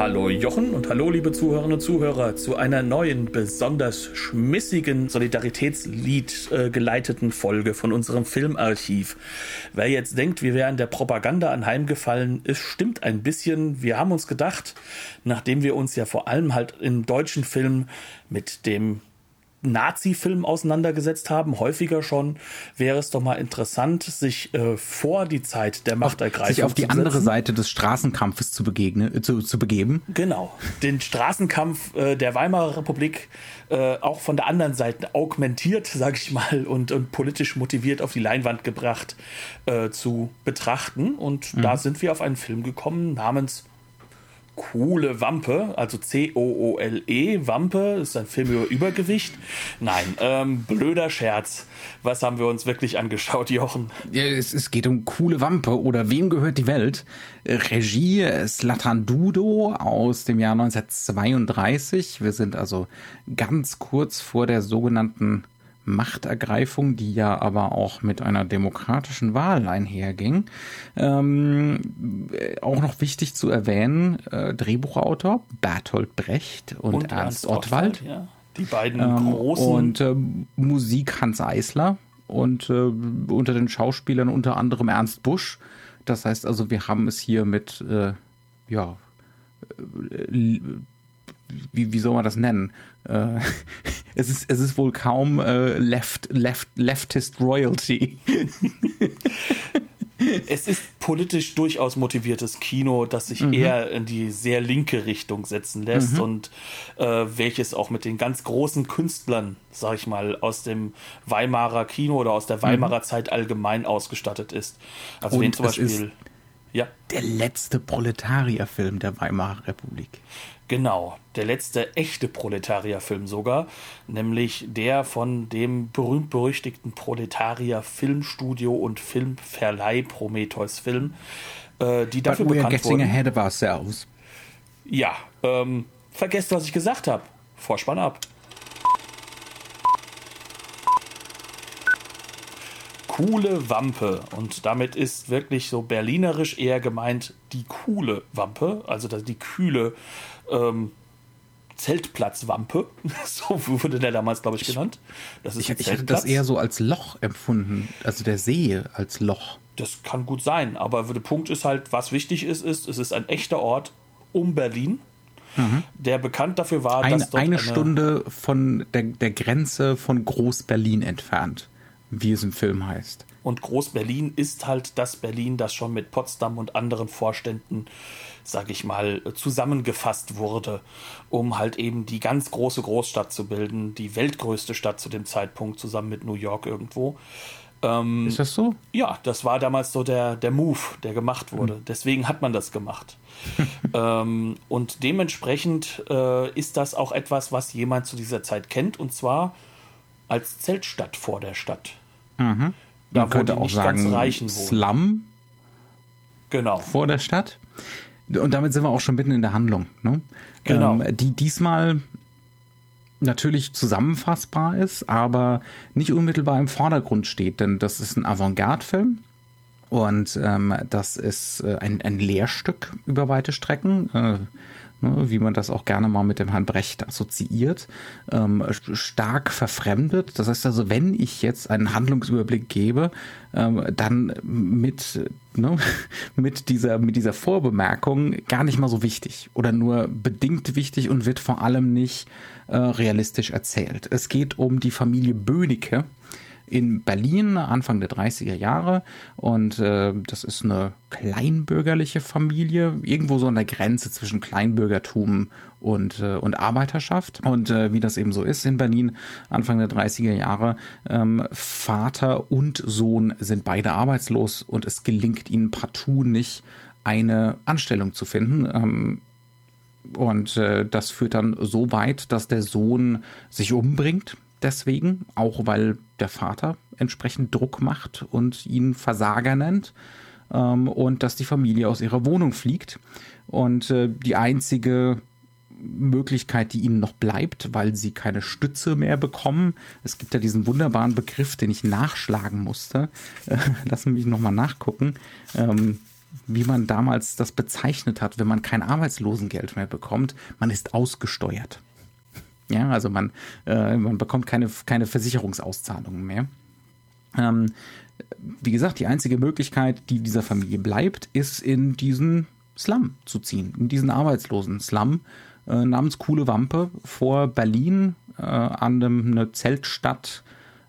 Hallo Jochen und hallo liebe Zuhörerinnen und Zuhörer zu einer neuen, besonders schmissigen Solidaritätslied äh, geleiteten Folge von unserem Filmarchiv. Wer jetzt denkt, wir wären der Propaganda anheimgefallen, es stimmt ein bisschen. Wir haben uns gedacht, nachdem wir uns ja vor allem halt im deutschen Film mit dem Nazi-Film auseinandergesetzt haben, häufiger schon, wäre es doch mal interessant, sich äh, vor die Zeit der Machtergreifung sich auf die andere Seite des Straßenkampfes zu begegnen, zu, zu begeben. Genau, den Straßenkampf äh, der Weimarer Republik äh, auch von der anderen Seite augmentiert, sage ich mal, und, und politisch motiviert auf die Leinwand gebracht äh, zu betrachten. Und mhm. da sind wir auf einen Film gekommen namens coole Wampe, also C-O-O-L-E, Wampe, ist ein Film über Übergewicht. Nein, ähm, blöder Scherz. Was haben wir uns wirklich angeschaut, Jochen? Ja, es, es, geht um coole Wampe oder Wem gehört die Welt? Regie Slatan Dudo aus dem Jahr 1932. Wir sind also ganz kurz vor der sogenannten Machtergreifung, die ja aber auch mit einer demokratischen Wahl einherging. Ähm, auch noch wichtig zu erwähnen, äh, Drehbuchautor Bertolt Brecht und, und Ernst, Ernst Ottwald. ja. Die beiden ähm, großen. Und äh, Musik Hans Eisler und äh, unter den Schauspielern unter anderem Ernst Busch. Das heißt also, wir haben es hier mit, äh, ja, äh, wie, wie soll man das nennen? Äh, es, ist, es ist wohl kaum äh, left, left, Leftist Royalty. es ist politisch durchaus motiviertes Kino, das sich mhm. eher in die sehr linke Richtung setzen lässt mhm. und äh, welches auch mit den ganz großen Künstlern, sag ich mal, aus dem Weimarer Kino oder aus der mhm. Weimarer mhm. Zeit allgemein ausgestattet ist. Also und wen zum Beispiel. Ja. Der letzte Proletarierfilm der Weimarer Republik. Genau, der letzte echte Proletarierfilm sogar, nämlich der von dem berühmt-berüchtigten Proletarier Filmstudio und Filmverleih Prometheus Film, äh, die dafür But bekannt wurden. ahead of ourselves. Ja, ähm, vergesst, was ich gesagt habe. Vorspann ab. coole Wampe. Und damit ist wirklich so berlinerisch eher gemeint die coole Wampe, also die kühle ähm, Zeltplatzwampe. so wurde der damals, glaube ich, genannt. Das ist ich, ich hatte das eher so als Loch empfunden, also der See als Loch. Das kann gut sein, aber der Punkt ist halt, was wichtig ist, ist, es ist ein echter Ort um Berlin, mhm. der bekannt dafür war, eine, dass dort eine, eine Stunde von der, der Grenze von Groß-Berlin entfernt, wie es im Film heißt. Und Groß-Berlin ist halt das Berlin, das schon mit Potsdam und anderen Vorständen sag ich mal, zusammengefasst wurde, um halt eben die ganz große Großstadt zu bilden, die weltgrößte Stadt zu dem Zeitpunkt, zusammen mit New York irgendwo. Ähm, ist das so? Ja, das war damals so der, der Move, der gemacht wurde. Mhm. Deswegen hat man das gemacht. ähm, und dementsprechend äh, ist das auch etwas, was jemand zu dieser Zeit kennt, und zwar als Zeltstadt vor der Stadt. Mhm. Da, man könnte auch sagen, Slum. Genau. Vor der Stadt. Und damit sind wir auch schon mitten in der Handlung. Ne? Genau. Ähm, die diesmal natürlich zusammenfassbar ist, aber nicht unmittelbar im Vordergrund steht, denn das ist ein Avantgarde-Film. Und ähm, das ist äh, ein, ein Lehrstück über weite Strecken. Äh, wie man das auch gerne mal mit dem Herrn Brecht assoziiert, ähm, stark verfremdet. Das heißt also, wenn ich jetzt einen Handlungsüberblick gebe, ähm, dann mit, ne, mit, dieser, mit dieser Vorbemerkung gar nicht mal so wichtig oder nur bedingt wichtig und wird vor allem nicht äh, realistisch erzählt. Es geht um die Familie Böhnecke in Berlin Anfang der 30er Jahre und äh, das ist eine kleinbürgerliche Familie, irgendwo so an der Grenze zwischen Kleinbürgertum und, äh, und Arbeiterschaft. Und äh, wie das eben so ist in Berlin Anfang der 30er Jahre, ähm, Vater und Sohn sind beide arbeitslos und es gelingt ihnen partout nicht, eine Anstellung zu finden. Ähm, und äh, das führt dann so weit, dass der Sohn sich umbringt deswegen, auch weil der Vater entsprechend Druck macht und ihn Versager nennt ähm, und dass die Familie aus ihrer Wohnung fliegt. Und äh, die einzige Möglichkeit, die ihnen noch bleibt, weil sie keine Stütze mehr bekommen. Es gibt ja diesen wunderbaren Begriff, den ich nachschlagen musste. Äh, lassen mich nochmal nachgucken, ähm, wie man damals das bezeichnet hat, wenn man kein Arbeitslosengeld mehr bekommt. Man ist ausgesteuert. Ja, also man, äh, man bekommt keine, keine Versicherungsauszahlungen mehr. Ähm, wie gesagt, die einzige Möglichkeit, die dieser Familie bleibt, ist in diesen Slum zu ziehen, in diesen arbeitslosen Slum äh, namens Coole Wampe vor Berlin äh, an einem, eine Zeltstadt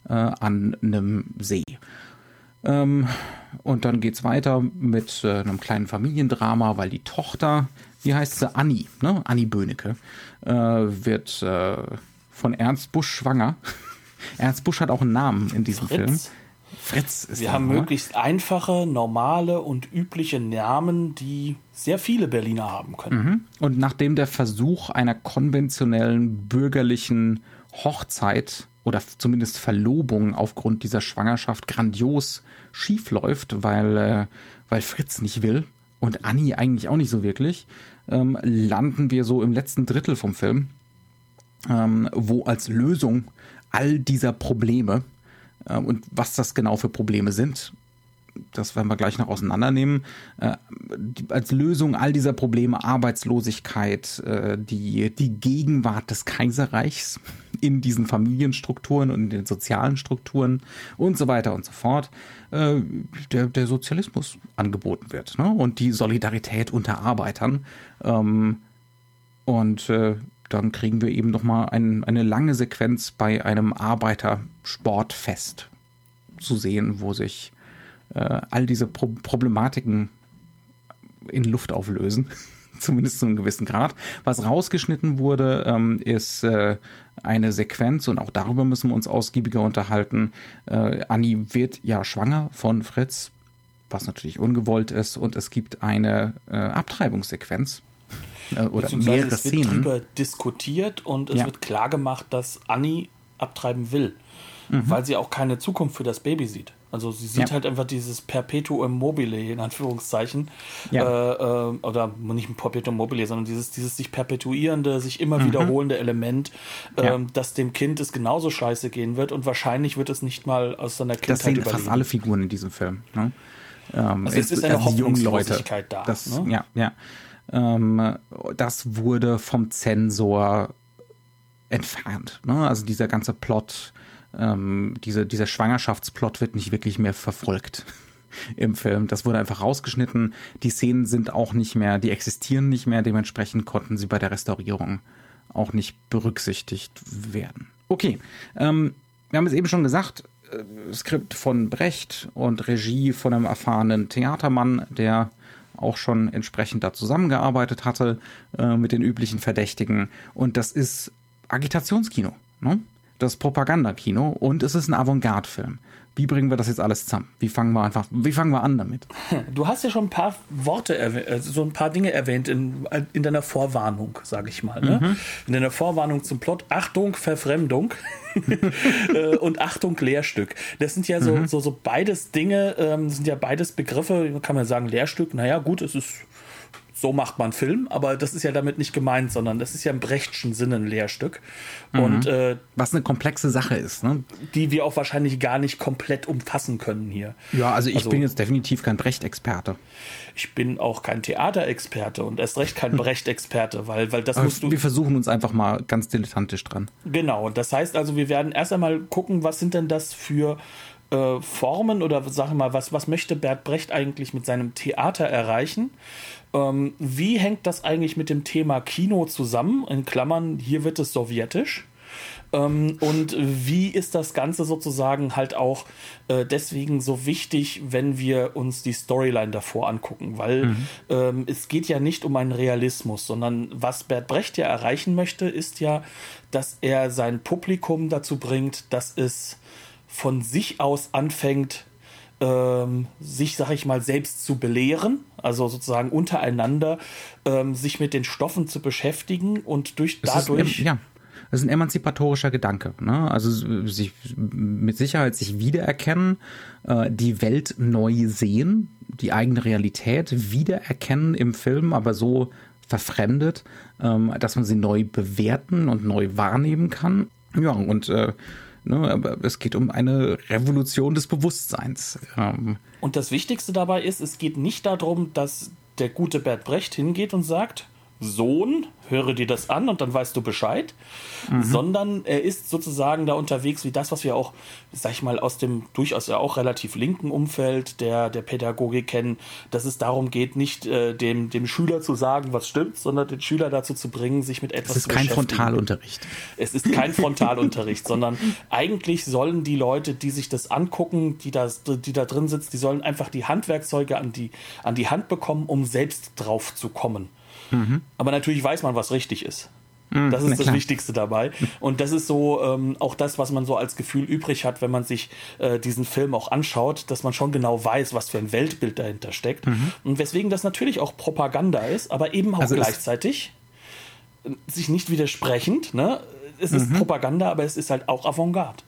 äh, an einem See. Ähm, und dann geht es weiter mit äh, einem kleinen Familiendrama, weil die Tochter, wie heißt sie, Anni, ne? Anni Böhnecke, äh, wird äh, von Ernst Busch schwanger. Ernst Busch hat auch einen Namen in diesem Fritz. Film. Fritz ist Wir haben Name. möglichst einfache, normale und übliche Namen, die sehr viele Berliner haben können. Mhm. Und nachdem der Versuch einer konventionellen bürgerlichen Hochzeit oder zumindest Verlobung aufgrund dieser Schwangerschaft grandios schief läuft, weil, äh, weil Fritz nicht will und Anni eigentlich auch nicht so wirklich, ähm, landen wir so im letzten Drittel vom Film, ähm, wo als Lösung all dieser Probleme äh, und was das genau für Probleme sind, das werden wir gleich noch auseinandernehmen. Äh, als Lösung all dieser Probleme, Arbeitslosigkeit, äh, die, die Gegenwart des Kaiserreichs in diesen Familienstrukturen und in den sozialen Strukturen und so weiter und so fort, äh, der, der Sozialismus angeboten wird ne? und die Solidarität unter Arbeitern. Ähm, und äh, dann kriegen wir eben nochmal ein, eine lange Sequenz bei einem Arbeitersportfest zu sehen, wo sich äh, all diese Pro Problematiken in Luft auflösen. Zumindest zu einem gewissen Grad. Was rausgeschnitten wurde, ähm, ist äh, eine Sequenz und auch darüber müssen wir uns ausgiebiger unterhalten. Äh, Anni wird ja schwanger von Fritz, was natürlich ungewollt ist, und es gibt eine äh, Abtreibungssequenz äh, oder mehrere es wird Szenen. darüber diskutiert und es ja. wird klargemacht, dass Annie abtreiben will, mhm. weil sie auch keine Zukunft für das Baby sieht. Also sie sieht ja. halt einfach dieses Perpetuum mobile, in Anführungszeichen. Ja. Äh, äh, oder nicht ein Perpetuum mobile, sondern dieses, dieses sich perpetuierende, sich immer mhm. wiederholende Element, äh, ja. dass dem Kind es genauso scheiße gehen wird und wahrscheinlich wird es nicht mal aus seiner Kindheit das sehen überleben. fast alle Figuren in diesem Film. Ne? Ähm, also es ist eine also Hoffnungslosigkeit da. Das, ne? Ja, ja. Ähm, das wurde vom Zensor entfernt. Ne? Also dieser ganze Plot, ähm, diese, dieser Schwangerschaftsplot wird nicht wirklich mehr verfolgt im Film. Das wurde einfach rausgeschnitten. Die Szenen sind auch nicht mehr, die existieren nicht mehr. Dementsprechend konnten sie bei der Restaurierung auch nicht berücksichtigt werden. Okay, ähm, wir haben es eben schon gesagt, äh, Skript von Brecht und Regie von einem erfahrenen Theatermann, der auch schon entsprechend da zusammengearbeitet hatte äh, mit den üblichen Verdächtigen. Und das ist Agitationskino. Ne? Das Propagandakino und es ist ein Avantgarde-Film. Wie bringen wir das jetzt alles zusammen? Wie fangen wir einfach, wie fangen wir an damit? Du hast ja schon ein paar Worte, äh, so ein paar Dinge erwähnt in, in deiner Vorwarnung, sage ich mal. Ne? Mhm. In deiner Vorwarnung zum Plot. Achtung, Verfremdung. Äh, und Achtung, Lehrstück. Das sind ja so, mhm. so, so beides Dinge, ähm, sind ja beides Begriffe, kann man sagen, Lehrstück, naja, gut, es ist so macht man Film, aber das ist ja damit nicht gemeint, sondern das ist ja im Brechtschen Sinne ein Lehrstück. Mhm. Und äh, was eine komplexe Sache ist, ne? Die wir auch wahrscheinlich gar nicht komplett umfassen können hier. Ja, also ich also, bin jetzt definitiv kein Brecht-Experte. Ich bin auch kein Theaterexperte und erst recht kein Brecht-Experte, weil, weil das aber musst du. Wir versuchen uns einfach mal ganz dilettantisch dran. Genau, das heißt also, wir werden erst einmal gucken, was sind denn das für äh, Formen oder sag mal, was, was möchte Bert Brecht eigentlich mit seinem Theater erreichen? Ähm, wie hängt das eigentlich mit dem Thema Kino zusammen? In Klammern, hier wird es sowjetisch. Ähm, und wie ist das Ganze sozusagen halt auch äh, deswegen so wichtig, wenn wir uns die Storyline davor angucken? Weil mhm. ähm, es geht ja nicht um einen Realismus, sondern was Bert Brecht ja erreichen möchte, ist ja, dass er sein Publikum dazu bringt, dass es von sich aus anfängt, ähm, sich, sag ich mal, selbst zu belehren, also sozusagen untereinander ähm, sich mit den Stoffen zu beschäftigen und durch dadurch. Ist, ja. das ist ein emanzipatorischer Gedanke. Ne? Also sich mit Sicherheit sich wiedererkennen, äh, die Welt neu sehen, die eigene Realität wiedererkennen im Film, aber so verfremdet, ähm, dass man sie neu bewerten und neu wahrnehmen kann. Ja, und äh, Ne, aber es geht um eine Revolution des Bewusstseins. Ähm. Und das Wichtigste dabei ist, es geht nicht darum, dass der gute Bert Brecht hingeht und sagt, Sohn, höre dir das an und dann weißt du Bescheid, mhm. sondern er ist sozusagen da unterwegs wie das, was wir auch, sag ich mal, aus dem durchaus ja auch relativ linken Umfeld der, der Pädagogik kennen, dass es darum geht, nicht äh, dem, dem Schüler zu sagen, was stimmt, sondern den Schüler dazu zu bringen, sich mit etwas zu beschäftigen. Es ist kein Frontalunterricht. Es ist kein Frontalunterricht, sondern eigentlich sollen die Leute, die sich das angucken, die da, die da drin sitzen, die sollen einfach die Handwerkszeuge an die, an die Hand bekommen, um selbst drauf zu kommen. Mhm. Aber natürlich weiß man, was richtig ist. Mhm, das ist das Wichtigste dabei. Und das ist so ähm, auch das, was man so als Gefühl übrig hat, wenn man sich äh, diesen Film auch anschaut, dass man schon genau weiß, was für ein Weltbild dahinter steckt. Mhm. Und weswegen das natürlich auch Propaganda ist, aber eben auch also gleichzeitig sich nicht widersprechend. Ne? Es ist mhm. Propaganda, aber es ist halt auch Avantgarde.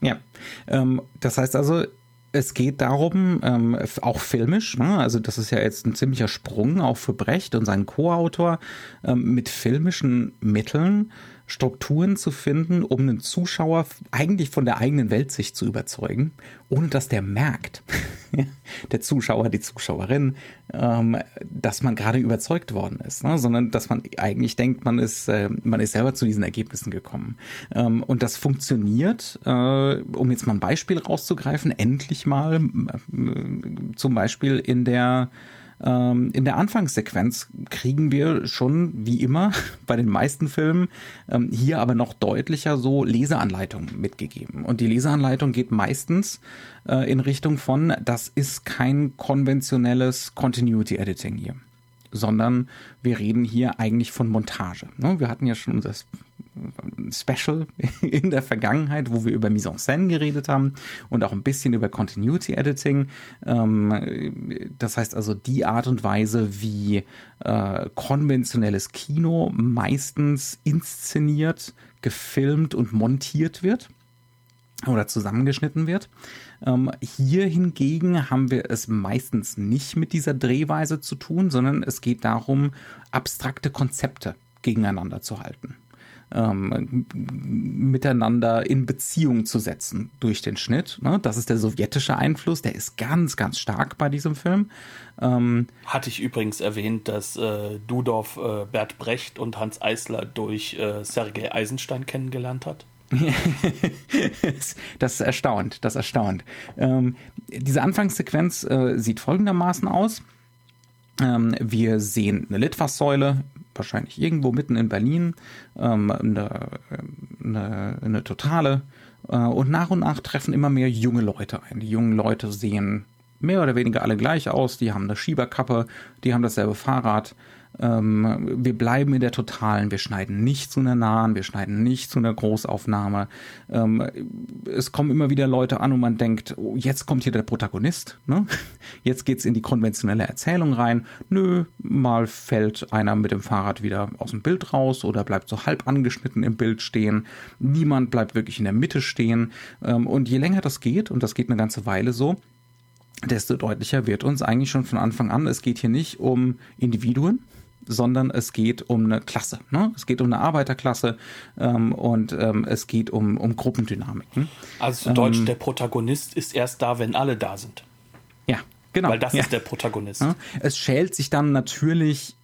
Ja, ähm, das heißt also, es geht darum, ähm, auch filmisch, ne? also das ist ja jetzt ein ziemlicher Sprung auch für Brecht und seinen Co-Autor, ähm, mit filmischen Mitteln Strukturen zu finden, um einen Zuschauer eigentlich von der eigenen Weltsicht zu überzeugen, ohne dass der merkt, der Zuschauer, die Zuschauerin, ähm, dass man gerade überzeugt worden ist, ne? sondern dass man eigentlich denkt, man ist, äh, man ist selber zu diesen Ergebnissen gekommen. Ähm, und das funktioniert, äh, um jetzt mal ein Beispiel rauszugreifen, endlich mal äh, zum Beispiel in der ähm, in der Anfangssequenz kriegen wir schon, wie immer, bei den meisten Filmen, ähm, hier aber noch deutlicher so Leseanleitungen mitgegeben. Und die Leseanleitung geht meistens äh, in Richtung von, das ist kein konventionelles Continuity Editing hier sondern wir reden hier eigentlich von Montage. Ne? Wir hatten ja schon unser Special in der Vergangenheit, wo wir über Mise en Scène geredet haben und auch ein bisschen über Continuity Editing. Ähm, das heißt also die Art und Weise, wie äh, konventionelles Kino meistens inszeniert, gefilmt und montiert wird oder zusammengeschnitten wird. Ähm, hier hingegen haben wir es meistens nicht mit dieser Drehweise zu tun, sondern es geht darum, abstrakte Konzepte gegeneinander zu halten. Ähm, miteinander in Beziehung zu setzen durch den Schnitt. Ne? Das ist der sowjetische Einfluss, der ist ganz, ganz stark bei diesem Film. Ähm, Hatte ich übrigens erwähnt, dass äh, Dudorf äh, Bert Brecht und Hans Eisler durch äh, Sergei Eisenstein kennengelernt hat? das erstaunt, das erstaunt. Ähm, diese Anfangssequenz äh, sieht folgendermaßen aus. Ähm, wir sehen eine Litfaßsäule, wahrscheinlich irgendwo mitten in Berlin, ähm, eine, eine, eine totale. Äh, und nach und nach treffen immer mehr junge Leute ein. Die jungen Leute sehen mehr oder weniger alle gleich aus. Die haben eine Schieberkappe, die haben dasselbe Fahrrad. Ähm, wir bleiben in der totalen, wir schneiden nicht zu einer nahen, wir schneiden nicht zu einer Großaufnahme. Ähm, es kommen immer wieder Leute an und man denkt, oh, jetzt kommt hier der Protagonist, ne? Jetzt geht's in die konventionelle Erzählung rein. Nö, mal fällt einer mit dem Fahrrad wieder aus dem Bild raus oder bleibt so halb angeschnitten im Bild stehen. Niemand bleibt wirklich in der Mitte stehen. Ähm, und je länger das geht, und das geht eine ganze Weile so, desto deutlicher wird uns eigentlich schon von Anfang an, es geht hier nicht um Individuen, sondern es geht um eine Klasse. Ne? Es geht um eine Arbeiterklasse ähm, und ähm, es geht um, um Gruppendynamiken. Also zu Deutsch, ähm, der Protagonist ist erst da, wenn alle da sind. Ja, genau. Weil das ja. ist der Protagonist. Ja? Es schält sich dann natürlich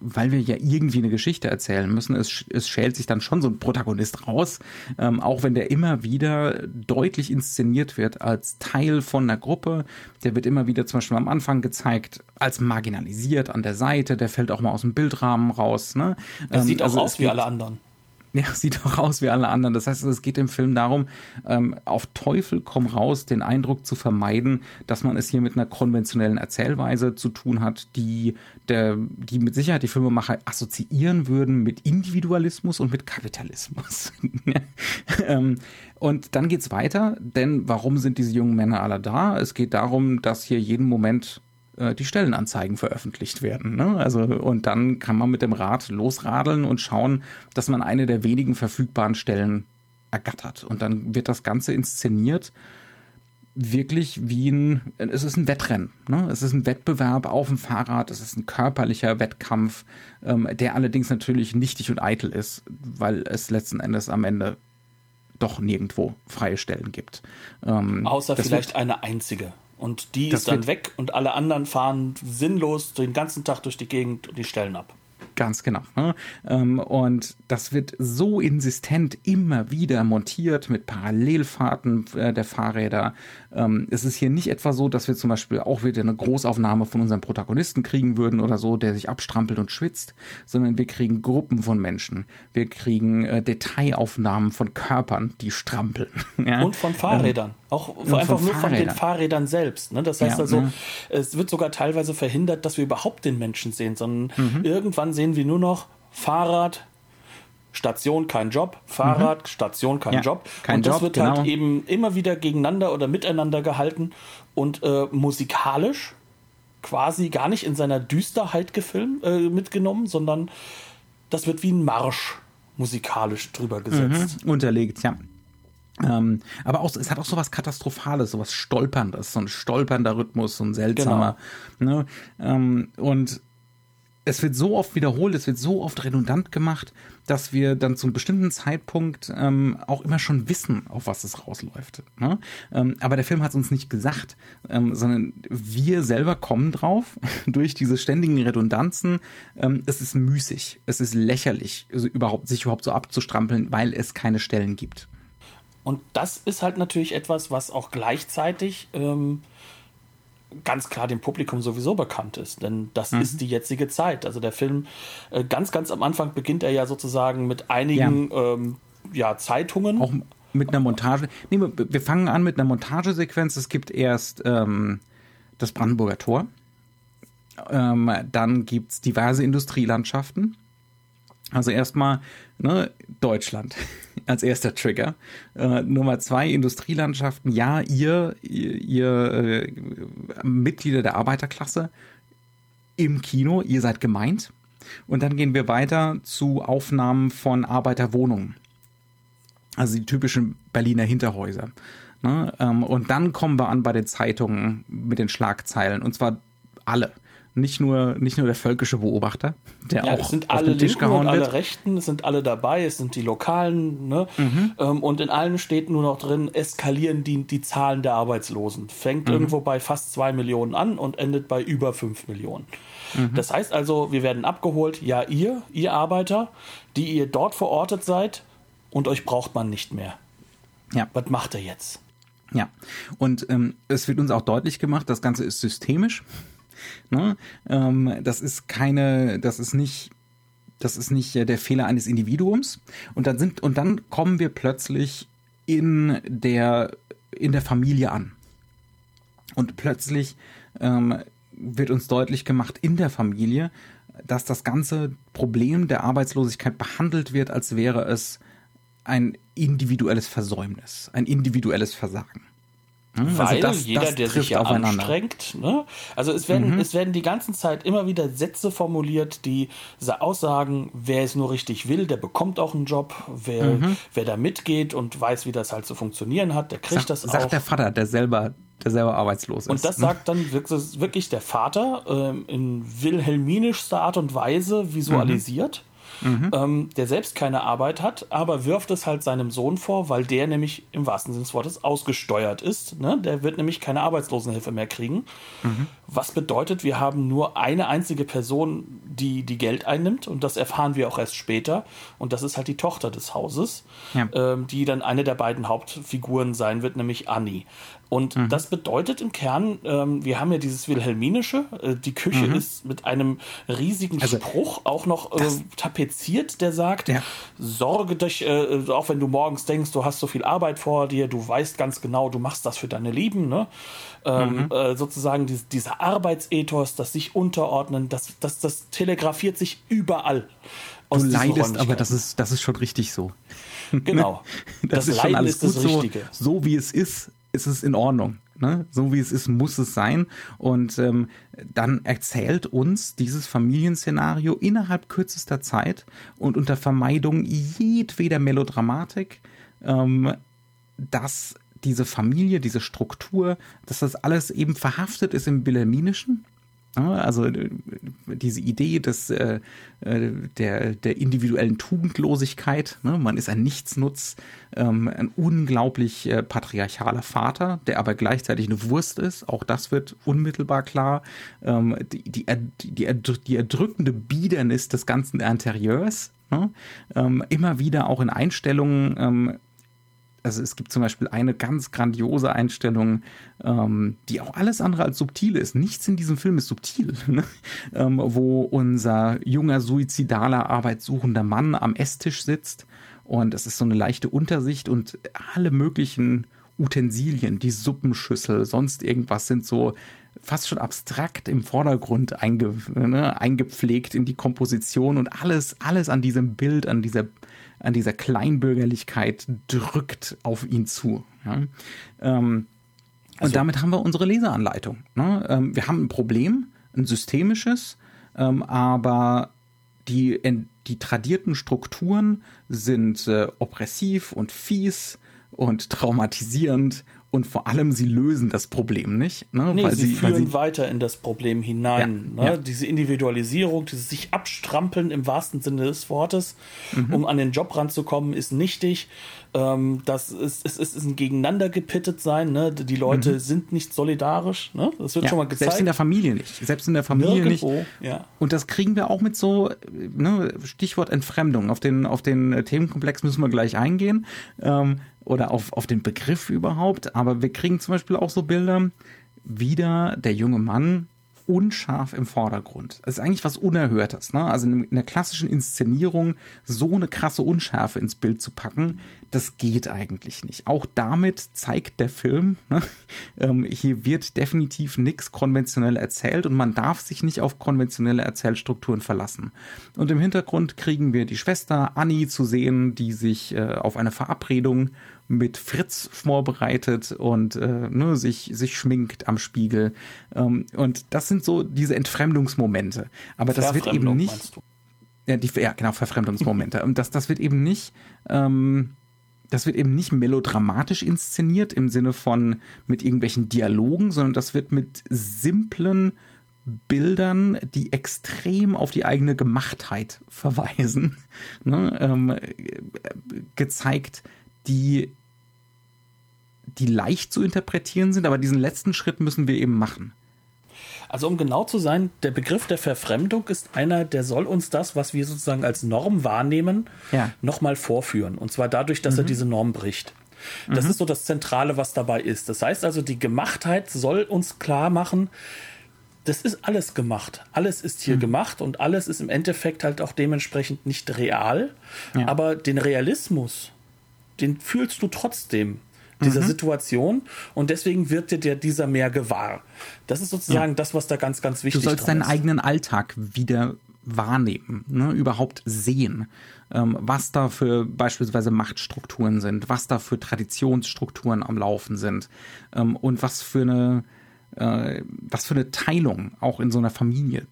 weil wir ja irgendwie eine Geschichte erzählen müssen, es, es schält sich dann schon so ein Protagonist raus, ähm, auch wenn der immer wieder deutlich inszeniert wird als Teil von einer Gruppe. Der wird immer wieder zum Beispiel am Anfang gezeigt als marginalisiert an der Seite, der fällt auch mal aus dem Bildrahmen raus. Ne? Er ähm, sieht auch also aus wie alle anderen. Ja, sieht doch aus wie alle anderen. Das heißt, es geht im Film darum, ähm, auf Teufel komm raus, den Eindruck zu vermeiden, dass man es hier mit einer konventionellen Erzählweise zu tun hat, die, der, die mit Sicherheit die Filmemacher assoziieren würden mit Individualismus und mit Kapitalismus. ähm, und dann geht's weiter, denn warum sind diese jungen Männer alle da? Es geht darum, dass hier jeden Moment äh, die Stellenanzeigen veröffentlicht werden. Ne? Also, und dann kann man mit dem Rad losradeln und schauen, dass man eine der wenigen verfügbaren Stellen ergattert. Und dann wird das Ganze inszeniert wirklich wie ein, es ist ein Wettrennen. Ne? Es ist ein Wettbewerb auf dem Fahrrad, es ist ein körperlicher Wettkampf, ähm, der allerdings natürlich nichtig und eitel ist, weil es letzten Endes am Ende doch nirgendwo freie Stellen gibt. Ähm, Außer vielleicht eine einzige. Und die ist dann weg und alle anderen fahren sinnlos den ganzen Tag durch die Gegend und die Stellen ab. Ganz genau. Ne? Ähm, und das wird so insistent immer wieder montiert mit Parallelfahrten äh, der Fahrräder. Ähm, es ist hier nicht etwa so, dass wir zum Beispiel auch wieder eine Großaufnahme von unserem Protagonisten kriegen würden oder so, der sich abstrampelt und schwitzt, sondern wir kriegen Gruppen von Menschen. Wir kriegen äh, Detailaufnahmen von Körpern, die strampeln. Und von Fahrrädern. Auch einfach nur von den Fahrrädern selbst. Ne? Das heißt ja, also, ne? es wird sogar teilweise verhindert, dass wir überhaupt den Menschen sehen, sondern mhm. irgendwann sehen wir nur noch Fahrrad, Station, kein Job, Fahrrad, mhm. Station, kein ja, Job. Kein und das Job, wird halt genau. halt eben immer wieder gegeneinander oder miteinander gehalten und äh, musikalisch quasi gar nicht in seiner Düsterheit gefilmt, äh, mitgenommen, sondern das wird wie ein Marsch musikalisch drüber gesetzt. Mhm. Unterlegt, ja. Ähm, aber auch, es hat auch so was Katastrophales, so was Stolperndes, so ein stolpernder Rhythmus, so ein seltsamer. Genau. Ne? Ähm, und es wird so oft wiederholt, es wird so oft redundant gemacht, dass wir dann zu einem bestimmten Zeitpunkt ähm, auch immer schon wissen, auf was es rausläuft. Ne? Ähm, aber der Film hat es uns nicht gesagt, ähm, sondern wir selber kommen drauf durch diese ständigen Redundanzen. Ähm, es ist müßig, es ist lächerlich, also überhaupt, sich überhaupt so abzustrampeln, weil es keine Stellen gibt. Und das ist halt natürlich etwas, was auch gleichzeitig ähm, ganz klar dem Publikum sowieso bekannt ist, denn das mhm. ist die jetzige Zeit. Also der Film, äh, ganz, ganz am Anfang beginnt er ja sozusagen mit einigen ja. Ähm, ja Zeitungen. Auch mit einer Montage. Nee, wir fangen an mit einer Montagesequenz. Es gibt erst ähm, das Brandenburger Tor. Ähm, dann gibt es diverse Industrielandschaften. Also erstmal ne, Deutschland als erster Trigger. Äh, Nummer zwei, Industrielandschaften. Ja, ihr, ihr, ihr äh, Mitglieder der Arbeiterklasse im Kino, ihr seid gemeint. Und dann gehen wir weiter zu Aufnahmen von Arbeiterwohnungen. Also die typischen Berliner Hinterhäuser. Ne? Ähm, und dann kommen wir an bei den Zeitungen mit den Schlagzeilen. Und zwar alle nicht nur, nicht nur der völkische Beobachter, der ja, auch es sind auf alle den Tisch Linken gehauen und alle. Rechten, es sind alle dabei, es sind die Lokalen, ne? Mhm. Ähm, und in allen steht nur noch drin, eskalieren die, die Zahlen der Arbeitslosen. Fängt mhm. irgendwo bei fast zwei Millionen an und endet bei über fünf Millionen. Mhm. Das heißt also, wir werden abgeholt, ja, ihr, ihr Arbeiter, die ihr dort verortet seid und euch braucht man nicht mehr. Ja. Was macht er jetzt? Ja, und ähm, es wird uns auch deutlich gemacht, das Ganze ist systemisch. Ne? Ähm, das ist keine, das ist nicht, das ist nicht der Fehler eines Individuums. Und dann sind, und dann kommen wir plötzlich in der, in der Familie an. Und plötzlich ähm, wird uns deutlich gemacht in der Familie, dass das ganze Problem der Arbeitslosigkeit behandelt wird, als wäre es ein individuelles Versäumnis, ein individuelles Versagen. Hm, also Weil das, jeder, das der sich ja anstrengt, ne? also es werden, mhm. es werden die ganze Zeit immer wieder Sätze formuliert, die aussagen, wer es nur richtig will, der bekommt auch einen Job, wer, mhm. wer da mitgeht und weiß, wie das halt zu funktionieren hat, der kriegt Sag, das sagt auch. Sagt der Vater, der selber, der selber arbeitslos ist. Und das ne? sagt dann wirklich der Vater ähm, in wilhelminischster Art und Weise visualisiert. Mhm mhm. ähm, der selbst keine Arbeit hat, aber wirft es halt seinem Sohn vor, weil der nämlich im wahrsten Sinne des Wortes ausgesteuert ist. Ne? Der wird nämlich keine Arbeitslosenhilfe mehr kriegen. Mhm. Was bedeutet, wir haben nur eine einzige Person, die die Geld einnimmt und das erfahren wir auch erst später. Und das ist halt die Tochter des Hauses, ja. ähm, die dann eine der beiden Hauptfiguren sein wird, nämlich Annie. Und mhm. das bedeutet im Kern, ähm, wir haben ja dieses Wilhelminische, äh, die Küche mhm. ist mit einem riesigen also, Spruch auch noch äh, tapeziert, der sagt, ja. sorge dich, äh, auch wenn du morgens denkst, du hast so viel Arbeit vor dir, du weißt ganz genau, du machst das für deine Lieben, ne? Ähm, mhm. äh, sozusagen die, dieser Arbeitsethos, das sich unterordnen, das, das, das telegrafiert sich überall. Du leidest, aber das ist, das ist schon richtig so. Genau. das, das ist Leiden schon alles ist das Richtige. So, so wie es ist, ist es in Ordnung. Ne? So wie es ist, muss es sein. Und ähm, dann erzählt uns dieses Familienszenario innerhalb kürzester Zeit und unter Vermeidung jedweder Melodramatik, ähm, dass diese Familie, diese Struktur, dass das alles eben verhaftet ist im Wilhelminischen also äh, diese Idee des, äh, äh, der, der individuellen Tugendlosigkeit, ne? man ist ein Nichtsnutz, ähm, ein unglaublich äh, patriarchaler Vater, der aber gleichzeitig eine Wurst ist, auch das wird unmittelbar klar. Ähm, die, die, die, die erdrückende Biedernis des ganzen Interieurs, ne? ähm, immer wieder auch in Einstellungen ähm, also es gibt zum Beispiel eine ganz grandiose Einstellung, ähm, die auch alles andere als subtil ist. Nichts in diesem Film ist subtil, ne? ähm, wo unser junger, suizidaler, arbeitssuchender Mann am Esstisch sitzt und es ist so eine leichte Untersicht und alle möglichen Utensilien, die Suppenschüssel, sonst irgendwas sind so fast schon abstrakt im Vordergrund einge, ne, eingepflegt in die Komposition und alles, alles an diesem Bild, an dieser an dieser Kleinbürgerlichkeit drückt auf ihn zu. Ja? Ähm, also, und damit haben wir unsere Leseranleitung. Ne? Ähm, wir haben ein Problem, ein systemisches, ähm, aber die, die tradierten Strukturen sind äh, oppressiv und fies und traumatisierend und vor allem sie lösen das Problem nicht. Ne? Nee, weil sie, sie führen sie, weiter in das Problem hinein. Ja, ne? ja. Diese Individualisierung, dieses sich abstrampeln im wahrsten Sinne des Wortes, mhm. um an den Job ranzukommen, ist nichtig. Ähm, das ist, es ist, ist ein Gegeneinander gepittet sein. Ne? Die Leute mhm. sind nicht solidarisch. Ne? Das wird ja, schon mal gezeigt. Selbst in der Familie nicht. Selbst in der Familie Nirgendwo, nicht. Und das kriegen wir auch mit so, ne, Stichwort Entfremdung. Auf den, auf den Themenkomplex müssen wir gleich eingehen. Ähm, oder auf, auf den Begriff überhaupt. Aber wir kriegen zum Beispiel auch so Bilder, wieder der junge Mann unscharf im Vordergrund. Das ist eigentlich was Unerhörtes. Ne? Also in der klassischen Inszenierung so eine krasse Unschärfe ins Bild zu packen, das geht eigentlich nicht. Auch damit zeigt der Film, ne? ähm, hier wird definitiv nichts konventionell erzählt und man darf sich nicht auf konventionelle Erzählstrukturen verlassen. Und im Hintergrund kriegen wir die Schwester Annie zu sehen, die sich äh, auf eine Verabredung mit Fritz vorbereitet und äh, ne, sich, sich schminkt am Spiegel. Ähm, und das sind so diese Entfremdungsmomente. Aber das wird eben nicht. Ja, die, ja, genau, Verfremdungsmomente. und das, das wird eben nicht. Ähm, das wird eben nicht melodramatisch inszeniert im Sinne von mit irgendwelchen Dialogen, sondern das wird mit simplen Bildern, die extrem auf die eigene Gemachtheit verweisen, ne, ähm, gezeigt, die, die leicht zu interpretieren sind, aber diesen letzten Schritt müssen wir eben machen. Also um genau zu sein, der Begriff der Verfremdung ist einer, der soll uns das, was wir sozusagen als Norm wahrnehmen, ja. nochmal vorführen. Und zwar dadurch, dass mhm. er diese Norm bricht. Das mhm. ist so das Zentrale, was dabei ist. Das heißt also, die Gemachtheit soll uns klar machen, das ist alles gemacht. Alles ist hier mhm. gemacht und alles ist im Endeffekt halt auch dementsprechend nicht real. Ja. Aber den Realismus, den fühlst du trotzdem dieser mhm. Situation und deswegen wird dir der, dieser mehr gewahr. Das ist sozusagen ja. das, was da ganz, ganz wichtig ist. Du sollst deinen ist. eigenen Alltag wieder wahrnehmen, ne? überhaupt sehen, ähm, was da für beispielsweise Machtstrukturen sind, was da für Traditionsstrukturen am Laufen sind ähm, und was für eine äh, was für eine Teilung auch in so einer Familie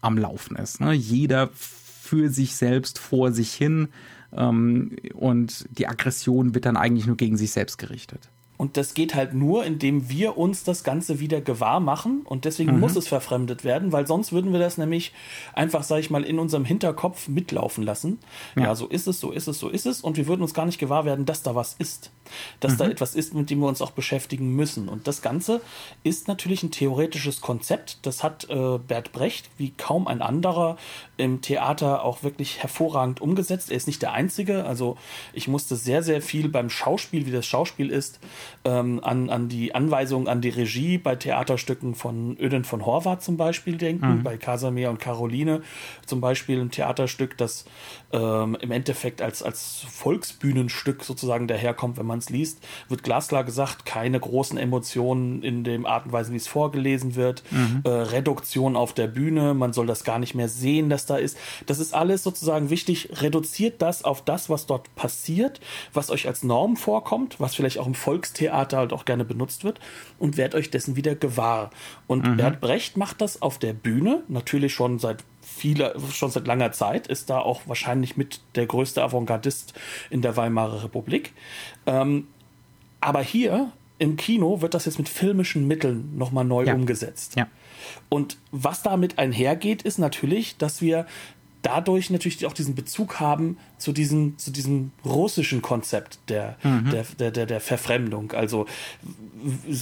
am Laufen ist. Ne? Jeder für sich selbst vor sich hin ähm, und die Aggression wird dann eigentlich nur gegen sich selbst gerichtet. Und das geht halt nur, indem wir uns das Ganze wieder gewahr machen. Und deswegen mhm. muss es verfremdet werden, weil sonst würden wir das nämlich einfach, sag ich mal, in unserem Hinterkopf mitlaufen lassen. Ja. ja, so ist es, so ist es, so ist es. Und wir würden uns gar nicht gewahr werden, dass da was ist. Dass mhm. da etwas ist, mit dem wir uns auch beschäftigen müssen. Und das Ganze ist natürlich ein theoretisches Konzept. Das hat äh, Bert Brecht wie kaum ein anderer im Theater auch wirklich hervorragend umgesetzt. Er ist nicht der Einzige. Also ich musste sehr, sehr viel beim Schauspiel, wie das Schauspiel ist, ähm, an, an die Anweisungen an die Regie bei Theaterstücken von Öden von Horvath zum Beispiel denken, mhm. bei Casimir und Caroline zum Beispiel ein Theaterstück, das ähm, im Endeffekt als, als Volksbühnenstück sozusagen daherkommt, wenn man man es liest, wird glasklar gesagt, keine großen Emotionen in dem Art und Weise, wie es vorgelesen wird, mhm. äh, Reduktion auf der Bühne, man soll das gar nicht mehr sehen, dass da ist. Das ist alles sozusagen wichtig. Reduziert das auf das, was dort passiert, was euch als Norm vorkommt, was vielleicht auch im Volkstheater halt auch gerne benutzt wird und werdet euch dessen wieder gewahr. Und mhm. Bert Brecht macht das auf der Bühne, natürlich schon seit viele, schon seit langer Zeit, ist da auch wahrscheinlich mit der größte Avantgardist in der Weimarer Republik. Ähm, aber hier im Kino wird das jetzt mit filmischen Mitteln nochmal neu ja. umgesetzt. Ja. Und was damit einhergeht, ist natürlich, dass wir dadurch natürlich auch diesen Bezug haben zu diesem, zu diesem russischen Konzept der, mhm. der, der, der, der Verfremdung. Also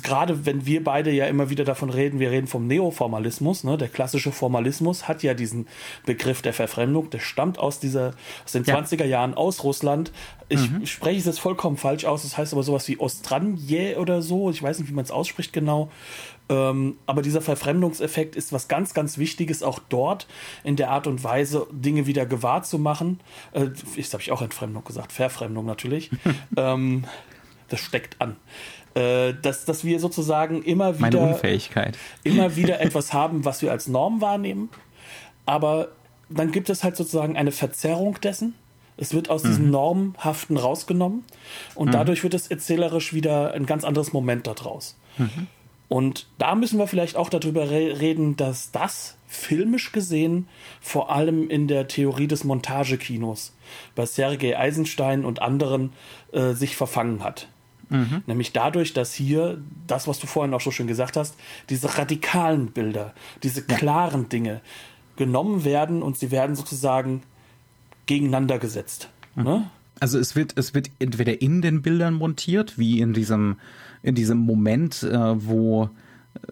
gerade wenn wir beide ja immer wieder davon reden, wir reden vom Neoformalismus, ne? der klassische Formalismus hat ja diesen Begriff der Verfremdung, der stammt aus dieser, aus den ja. 20er Jahren aus Russland. Ich mhm. spreche es jetzt vollkommen falsch aus, das heißt aber sowas wie Ostranje oder so, ich weiß nicht, wie man es ausspricht genau. Ähm, aber dieser Verfremdungseffekt ist was ganz, ganz Wichtiges, auch dort in der Art und Weise, Dinge wieder gewahr zu machen. Äh, ich habe ich auch Entfremdung gesagt, Verfremdung natürlich. ähm, das steckt an. Äh, dass, dass wir sozusagen immer wieder. Meine Unfähigkeit. Immer wieder etwas haben, was wir als Norm wahrnehmen. Aber dann gibt es halt sozusagen eine Verzerrung dessen. Es wird aus mhm. diesem Normhaften rausgenommen und mhm. dadurch wird es erzählerisch wieder ein ganz anderes Moment daraus. Mhm. Und da müssen wir vielleicht auch darüber re reden, dass das filmisch gesehen vor allem in der Theorie des Montagekinos bei Sergei Eisenstein und anderen äh, sich verfangen hat. Mhm. Nämlich dadurch, dass hier das, was du vorhin auch so schön gesagt hast, diese radikalen Bilder, diese klaren ja. Dinge genommen werden und sie werden sozusagen gegeneinander gesetzt. Mhm. Ne? Also es wird, es wird entweder in den Bildern montiert, wie in diesem in diesem Moment, äh, wo,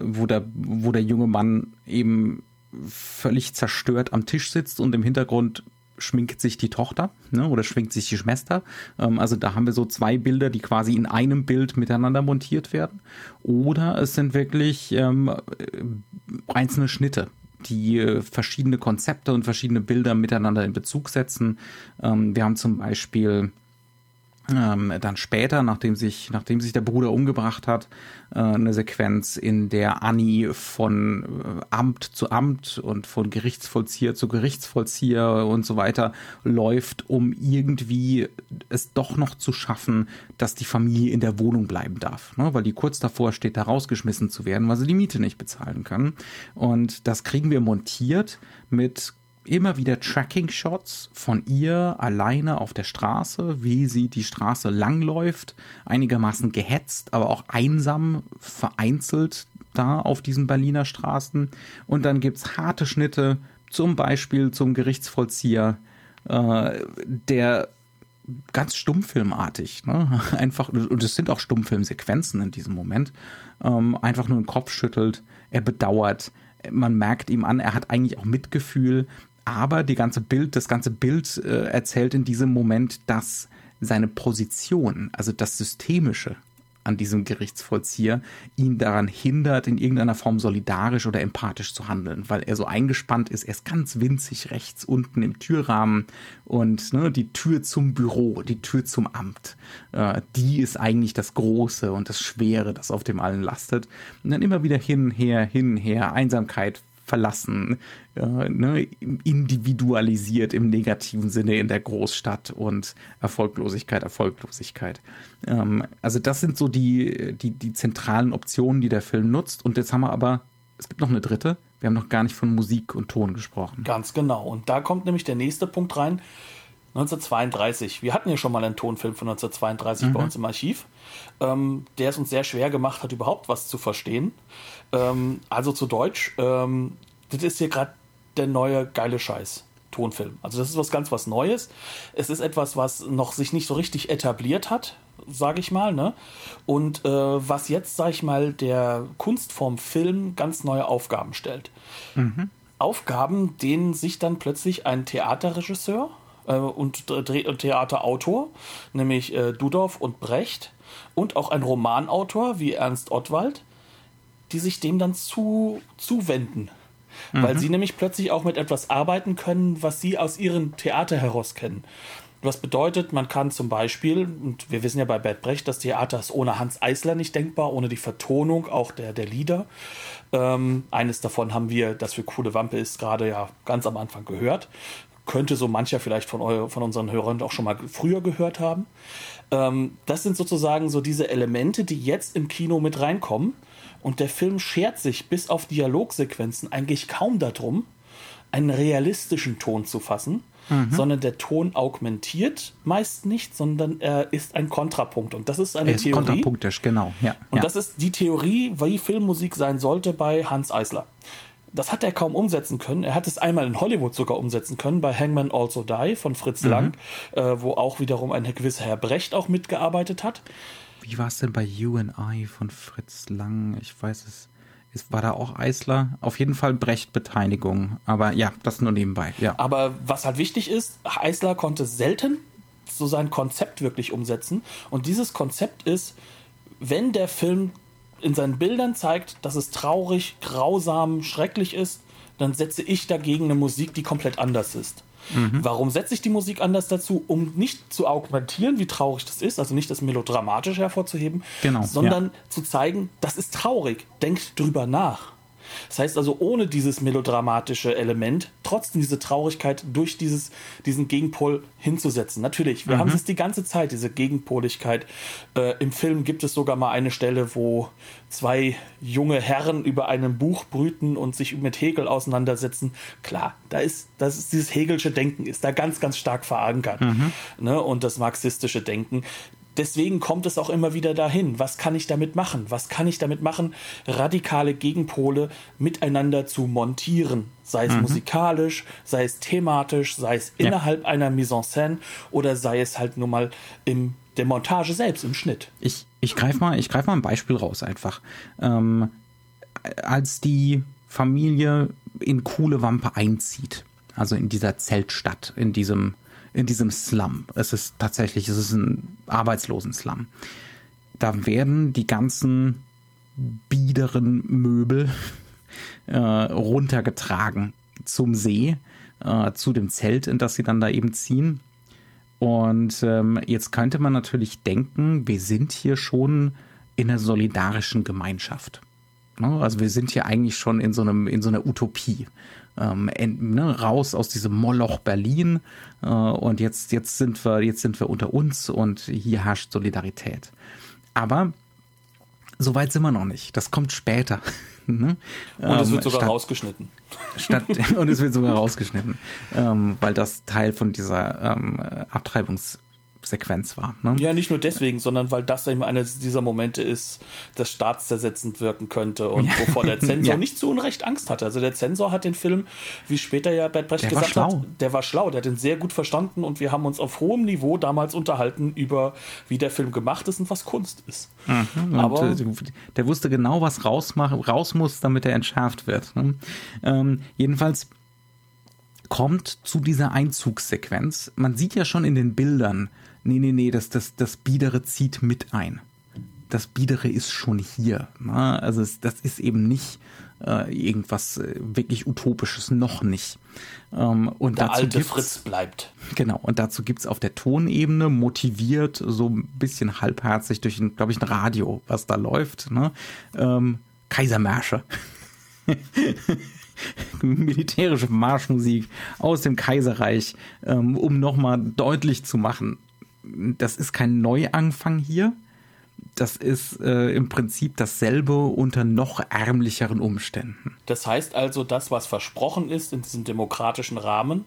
wo, der, wo der junge Mann eben völlig zerstört am Tisch sitzt und im Hintergrund schminkt sich die Tochter ne, oder schwingt sich die Schwester. Ähm, also da haben wir so zwei Bilder, die quasi in einem Bild miteinander montiert werden. Oder es sind wirklich ähm, einzelne Schnitte, die äh, verschiedene Konzepte und verschiedene Bilder miteinander in Bezug setzen. Ähm, wir haben zum Beispiel ähm, dann später, nachdem sich, nachdem sich der Bruder umgebracht hat, äh, eine Sequenz, in der Annie von äh, Amt zu Amt und von Gerichtsvollzieher zu Gerichtsvollzieher und so weiter läuft, um irgendwie es doch noch zu schaffen, dass die Familie in der Wohnung bleiben darf, ne? weil die kurz davor steht, da rausgeschmissen zu werden, weil sie die Miete nicht bezahlen können. Und das kriegen wir montiert mit immer wieder Tracking-Shots von ihr alleine auf der Straße, wie sie die Straße langläuft, einigermaßen gehetzt, aber auch einsam, vereinzelt da auf diesen Berliner Straßen. Und dann gibt's harte Schnitte, zum Beispiel zum Gerichtsvollzieher, äh, der ganz stummfilmartig, ne? einfach, und es sind auch Stummfilmsequenzen in diesem Moment, ähm, einfach nur den Kopf schüttelt, er bedauert, man merkt ihm an, er hat eigentlich auch Mitgefühl, aber die ganze Bild, das ganze Bild äh, erzählt in diesem Moment, dass seine Position, also das Systemische an diesem Gerichtsvollzieher, ihn daran hindert, in irgendeiner Form solidarisch oder empathisch zu handeln, weil er so eingespannt ist. Er ist ganz winzig rechts unten im Türrahmen und ne, die Tür zum Büro, die Tür zum Amt, äh, die ist eigentlich das Große und das Schwere, das auf dem allen lastet. Und dann immer wieder hin, her, hin, her, Einsamkeit, verlassen, äh, ne, individualisiert im negativen Sinne in der Großstadt und Erfolglosigkeit, Erfolglosigkeit. Ähm, also das sind so die, die, die zentralen Optionen, die der Film nutzt. Und jetzt haben wir aber, es gibt noch eine dritte, wir haben noch gar nicht von Musik und Ton gesprochen. Ganz genau. Und da kommt nämlich der nächste Punkt rein. 1932. Wir hatten ja schon mal einen Tonfilm von 1932 mhm. bei uns im Archiv, ähm, der es uns sehr schwer gemacht hat, überhaupt was zu verstehen. Ähm, also zu Deutsch, ähm, das ist hier gerade der neue geile Scheiß. Tonfilm. Also das ist was ganz was Neues. Es ist etwas, was noch sich nicht so richtig etabliert hat, sage ich mal, ne? Und äh, was jetzt, sage ich mal, der Kunstform Film ganz neue Aufgaben stellt. Mhm. Aufgaben, denen sich dann plötzlich ein Theaterregisseur äh, und Theaterautor, nämlich äh, Dudorf und Brecht, und auch ein Romanautor wie Ernst Ottwald, die sich dem dann zu, zuwenden. Mhm. Weil sie nämlich plötzlich auch mit etwas arbeiten können, was sie aus ihrem Theater heraus kennen. Was bedeutet, man kann zum Beispiel, und wir wissen ja bei Bert Brecht, das Theater ist ohne Hans Eisler nicht denkbar, ohne die Vertonung auch der, der Lieder. Ähm, eines davon haben wir, das für coole Wampe ist, gerade ja ganz am Anfang gehört. Könnte so mancher vielleicht von, eu von unseren Hörern auch schon mal früher gehört haben. Ähm, das sind sozusagen so diese Elemente, die jetzt im Kino mit reinkommen. Und der Film schert sich bis auf Dialogsequenzen eigentlich kaum darum, einen realistischen Ton zu fassen, mhm. sondern der Ton augmentiert meist nicht, sondern er ist ein Kontrapunkt. Und das ist eine er ist Theorie. Kontrapunktisch, genau. Ja, und ja. das ist die Theorie, wie Filmmusik sein sollte bei Hans Eisler. Das hat er kaum umsetzen können. Er hat es einmal in Hollywood sogar umsetzen können, bei Hangman Also Die von Fritz mhm. Lang, äh, wo auch wiederum ein gewisser Herr Brecht auch mitgearbeitet hat. Wie war es denn bei You and I von Fritz Lang? Ich weiß es ist, war da auch Eisler? Auf jeden Fall Brecht-Beteiligung. Aber ja, das nur nebenbei. Ja. Aber was halt wichtig ist, Eisler konnte selten so sein Konzept wirklich umsetzen. Und dieses Konzept ist, wenn der Film in seinen Bildern zeigt, dass es traurig, grausam, schrecklich ist, dann setze ich dagegen eine Musik, die komplett anders ist. Mhm. Warum setze ich die Musik anders dazu? Um nicht zu augmentieren, wie traurig das ist, also nicht das Melodramatisch hervorzuheben, genau, sondern ja. zu zeigen, das ist traurig. Denkt drüber nach. Das heißt also, ohne dieses melodramatische Element trotzdem diese Traurigkeit durch dieses, diesen Gegenpol hinzusetzen. Natürlich, wir mhm. haben es die ganze Zeit, diese Gegenpoligkeit. Äh, Im Film gibt es sogar mal eine Stelle, wo zwei junge Herren über einem Buch brüten und sich mit Hegel auseinandersetzen. Klar, da ist, das ist dieses Hegelsche Denken ist da ganz, ganz stark verankert. Mhm. Ne? Und das marxistische Denken deswegen kommt es auch immer wieder dahin. Was kann ich damit machen? Was kann ich damit machen, radikale Gegenpole miteinander zu montieren? Sei es mhm. musikalisch, sei es thematisch, sei es ja. innerhalb einer Mise en scène oder sei es halt nur mal in der Montage selbst, im Schnitt. Ich, ich greife mal, greif mal ein Beispiel raus einfach. Ähm, als die Familie in Coole Wampe einzieht, also in dieser Zeltstadt, in diesem in diesem Slum. Es ist tatsächlich, es ist ein Arbeitslosen-Slum. Da werden die ganzen biederen Möbel äh, runtergetragen zum See, äh, zu dem Zelt, in das sie dann da eben ziehen. Und ähm, jetzt könnte man natürlich denken, wir sind hier schon in einer solidarischen Gemeinschaft. Ne? Also wir sind hier eigentlich schon in so einem in so einer Utopie ähm, ne, raus aus diesem Moloch Berlin äh, und jetzt, jetzt sind wir, jetzt sind wir unter uns und hier herrscht Solidarität. Aber so weit sind wir noch nicht. Das kommt später. ne? Und es wird sogar statt, rausgeschnitten. Statt, und es wird sogar rausgeschnitten, ähm, weil das Teil von dieser ähm, Abtreibungs Sequenz war. Ne? Ja, nicht nur deswegen, sondern weil das eben einer dieser Momente ist, das staatszersetzend wirken könnte und wovor der Zensor ja. nicht zu Unrecht Angst hatte. Also der Zensor hat den Film, wie später ja Bert Brecht der gesagt hat, der war schlau, der hat ihn sehr gut verstanden und wir haben uns auf hohem Niveau damals unterhalten über, wie der Film gemacht ist und was Kunst ist. Mhm, Aber äh, der wusste genau, was raus, raus muss, damit er entschärft wird. Ne? Ähm, jedenfalls kommt zu dieser Einzugssequenz. Man sieht ja schon in den Bildern, nee, nee, nee, das, das, das Biedere zieht mit ein. Das Biedere ist schon hier. Ne? Also es, das ist eben nicht äh, irgendwas äh, wirklich Utopisches, noch nicht. Ähm, und der alte Fritz bleibt. Genau, und dazu gibt es auf der Tonebene motiviert, so ein bisschen halbherzig durch, glaube ich, ein Radio, was da läuft, ne? ähm, Kaisermärsche. militärische Marschmusik aus dem Kaiserreich, ähm, um nochmal deutlich zu machen, das ist kein Neuanfang hier. Das ist äh, im Prinzip dasselbe unter noch ärmlicheren Umständen. Das heißt also, das, was versprochen ist in diesem demokratischen Rahmen,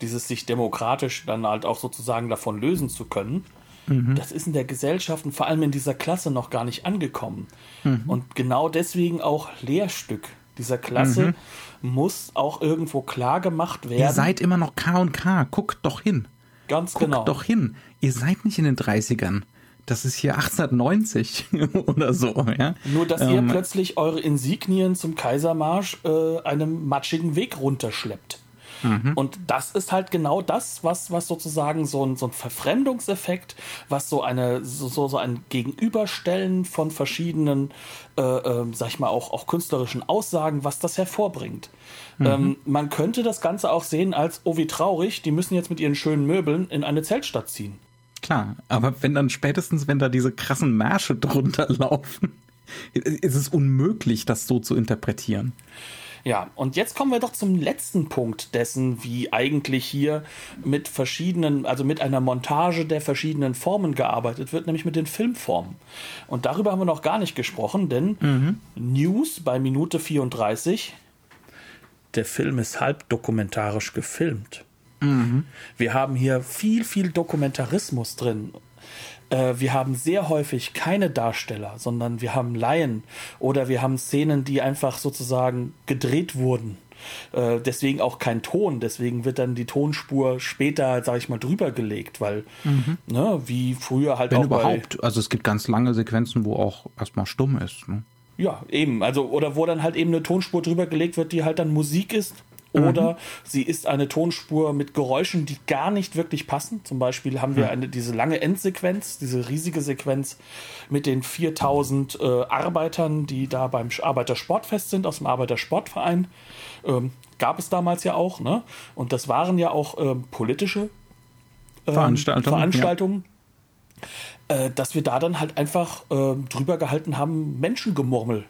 dieses sich demokratisch dann halt auch sozusagen davon lösen zu können, mhm. das ist in der Gesellschaft und vor allem in dieser Klasse noch gar nicht angekommen. Mhm. Und genau deswegen auch Lehrstück dieser Klasse mhm. muss auch irgendwo klar gemacht werden. Ihr seid immer noch K und K, guckt doch hin. Ganz Guckt genau. doch hin. Ihr seid nicht in den 30ern. Das ist hier 1890 oder so, ja. Nur, dass ähm, ihr plötzlich eure Insignien zum Kaisermarsch äh, einem matschigen Weg runterschleppt. Mhm. Und das ist halt genau das, was, was sozusagen so ein, so ein Verfremdungseffekt, was so eine, so, so ein Gegenüberstellen von verschiedenen, äh, äh, sag ich mal, auch, auch künstlerischen Aussagen, was das hervorbringt. Mhm. Ähm, man könnte das Ganze auch sehen als, oh wie traurig, die müssen jetzt mit ihren schönen Möbeln in eine Zeltstadt ziehen. Klar, aber wenn dann spätestens, wenn da diese krassen Märsche drunter laufen, ist es unmöglich, das so zu interpretieren. Ja, und jetzt kommen wir doch zum letzten Punkt dessen, wie eigentlich hier mit verschiedenen, also mit einer Montage der verschiedenen Formen gearbeitet wird, nämlich mit den Filmformen. Und darüber haben wir noch gar nicht gesprochen, denn mhm. News bei Minute 34, der Film ist halb dokumentarisch gefilmt. Mhm. Wir haben hier viel, viel Dokumentarismus drin äh, wir haben sehr häufig keine Darsteller, sondern wir haben Laien oder wir haben Szenen, die einfach sozusagen gedreht wurden. Äh, deswegen auch kein Ton, deswegen wird dann die Tonspur später, sag ich mal, drüber gelegt, weil, mhm. ne, wie früher halt Wenn auch. überhaupt, also es gibt ganz lange Sequenzen, wo auch erstmal stumm ist. Ne? Ja, eben. Also, oder wo dann halt eben eine Tonspur drüber gelegt wird, die halt dann Musik ist oder mhm. sie ist eine Tonspur mit Geräuschen, die gar nicht wirklich passen. Zum Beispiel haben wir eine, diese lange Endsequenz, diese riesige Sequenz mit den 4000 äh, Arbeitern, die da beim Arbeitersportfest sind, aus dem Arbeitersportverein. Ähm, gab es damals ja auch, ne? Und das waren ja auch ähm, politische ähm, Veranstaltungen. Veranstaltungen. Ja. Äh, dass wir da dann halt einfach äh, drüber gehalten haben, Menschengemurmel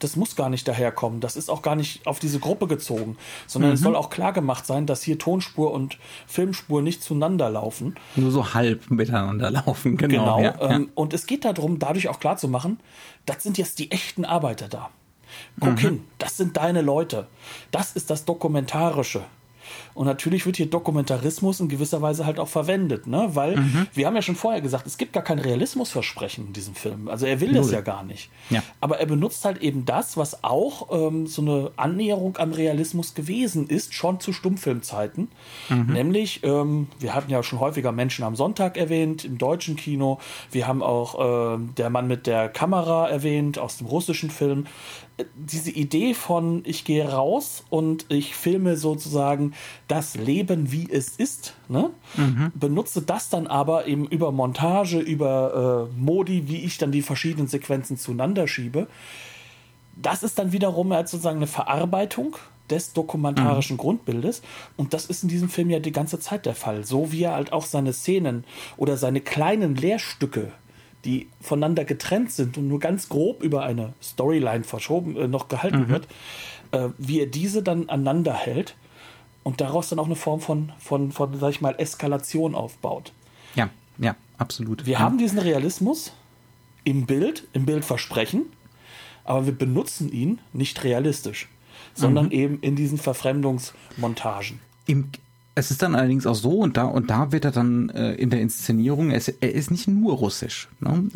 das muss gar nicht daherkommen. Das ist auch gar nicht auf diese Gruppe gezogen, sondern mhm. es soll auch klar gemacht sein, dass hier Tonspur und Filmspur nicht zueinander laufen. Nur so halb miteinander laufen, genau. genau ja, ähm, ja. Und es geht darum, dadurch auch klar zu machen, das sind jetzt die echten Arbeiter da. Guck mhm. hin, das sind deine Leute. Das ist das Dokumentarische. Und natürlich wird hier Dokumentarismus in gewisser Weise halt auch verwendet, ne? Weil mhm. wir haben ja schon vorher gesagt, es gibt gar kein Realismusversprechen in diesem Film. Also er will Null. das ja gar nicht. Ja. Aber er benutzt halt eben das, was auch ähm, so eine Annäherung am Realismus gewesen ist, schon zu Stummfilmzeiten. Mhm. Nämlich, ähm, wir hatten ja schon häufiger Menschen am Sonntag erwähnt, im deutschen Kino. Wir haben auch äh, der Mann mit der Kamera erwähnt aus dem russischen Film diese Idee von ich gehe raus und ich filme sozusagen das Leben, wie es ist, ne? Mhm. benutze das dann aber eben über Montage, über äh, Modi, wie ich dann die verschiedenen Sequenzen zueinander schiebe. Das ist dann wiederum halt sozusagen eine Verarbeitung des dokumentarischen mhm. Grundbildes. Und das ist in diesem Film ja die ganze Zeit der Fall. So wie er halt auch seine Szenen oder seine kleinen Lehrstücke die voneinander getrennt sind und nur ganz grob über eine Storyline verschoben äh, noch gehalten mhm. wird, äh, wie er diese dann aneinander hält und daraus dann auch eine Form von, von, von, sag ich mal, Eskalation aufbaut. Ja, ja, absolut. Wir ja. haben diesen Realismus im Bild, im Bildversprechen, aber wir benutzen ihn nicht realistisch, sondern mhm. eben in diesen Verfremdungsmontagen. Im, es ist dann allerdings auch so, und da, und da wird er dann äh, in der Inszenierung, er ist, er ist nicht nur russisch. Ne?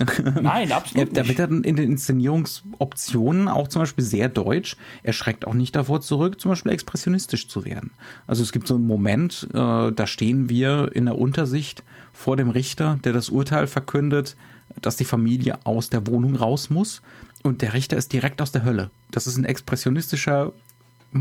Nein, absolut nicht. Da wird er dann in den Inszenierungsoptionen auch zum Beispiel sehr deutsch. Er schreckt auch nicht davor zurück, zum Beispiel expressionistisch zu werden. Also es gibt so einen Moment, äh, da stehen wir in der Untersicht vor dem Richter, der das Urteil verkündet, dass die Familie aus der Wohnung raus muss. Und der Richter ist direkt aus der Hölle. Das ist ein expressionistischer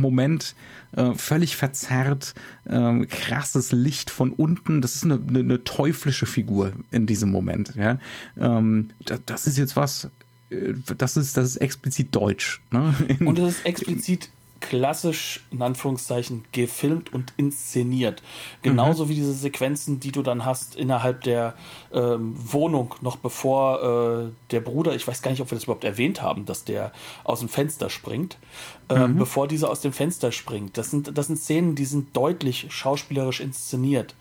Moment äh, völlig verzerrt, äh, krasses Licht von unten. Das ist eine, eine, eine teuflische Figur in diesem Moment. Ja? Ähm, das, das ist jetzt was, äh, das ist, das ist explizit deutsch. Ne? Und das ist explizit klassisch, in Anführungszeichen, gefilmt und inszeniert. Genauso mhm. wie diese Sequenzen, die du dann hast innerhalb der ähm, Wohnung, noch bevor äh, der Bruder, ich weiß gar nicht, ob wir das überhaupt erwähnt haben, dass der aus dem Fenster springt, äh, mhm. bevor dieser aus dem Fenster springt. Das sind, das sind Szenen, die sind deutlich schauspielerisch inszeniert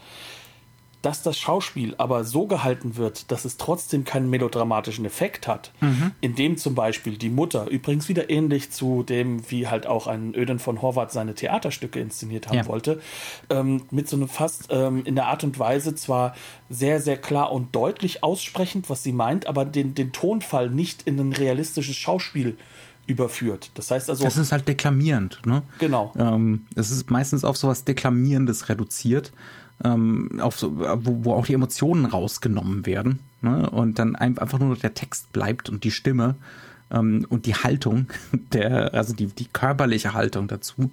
dass das Schauspiel aber so gehalten wird, dass es trotzdem keinen melodramatischen Effekt hat, mhm. indem zum Beispiel die Mutter, übrigens wieder ähnlich zu dem, wie halt auch ein Öden von Horvath seine Theaterstücke inszeniert haben ja. wollte, ähm, mit so einem fast ähm, in der Art und Weise zwar sehr, sehr klar und deutlich aussprechend, was sie meint, aber den, den Tonfall nicht in ein realistisches Schauspiel überführt. Das heißt also. Das ist halt deklamierend, ne? Genau. Ähm, das ist meistens auf sowas Deklamierendes reduziert ähm, auf so, wo, wo auch die Emotionen rausgenommen werden ne? und dann einfach nur noch der Text bleibt und die Stimme ähm, und die Haltung, der, also die, die körperliche Haltung dazu.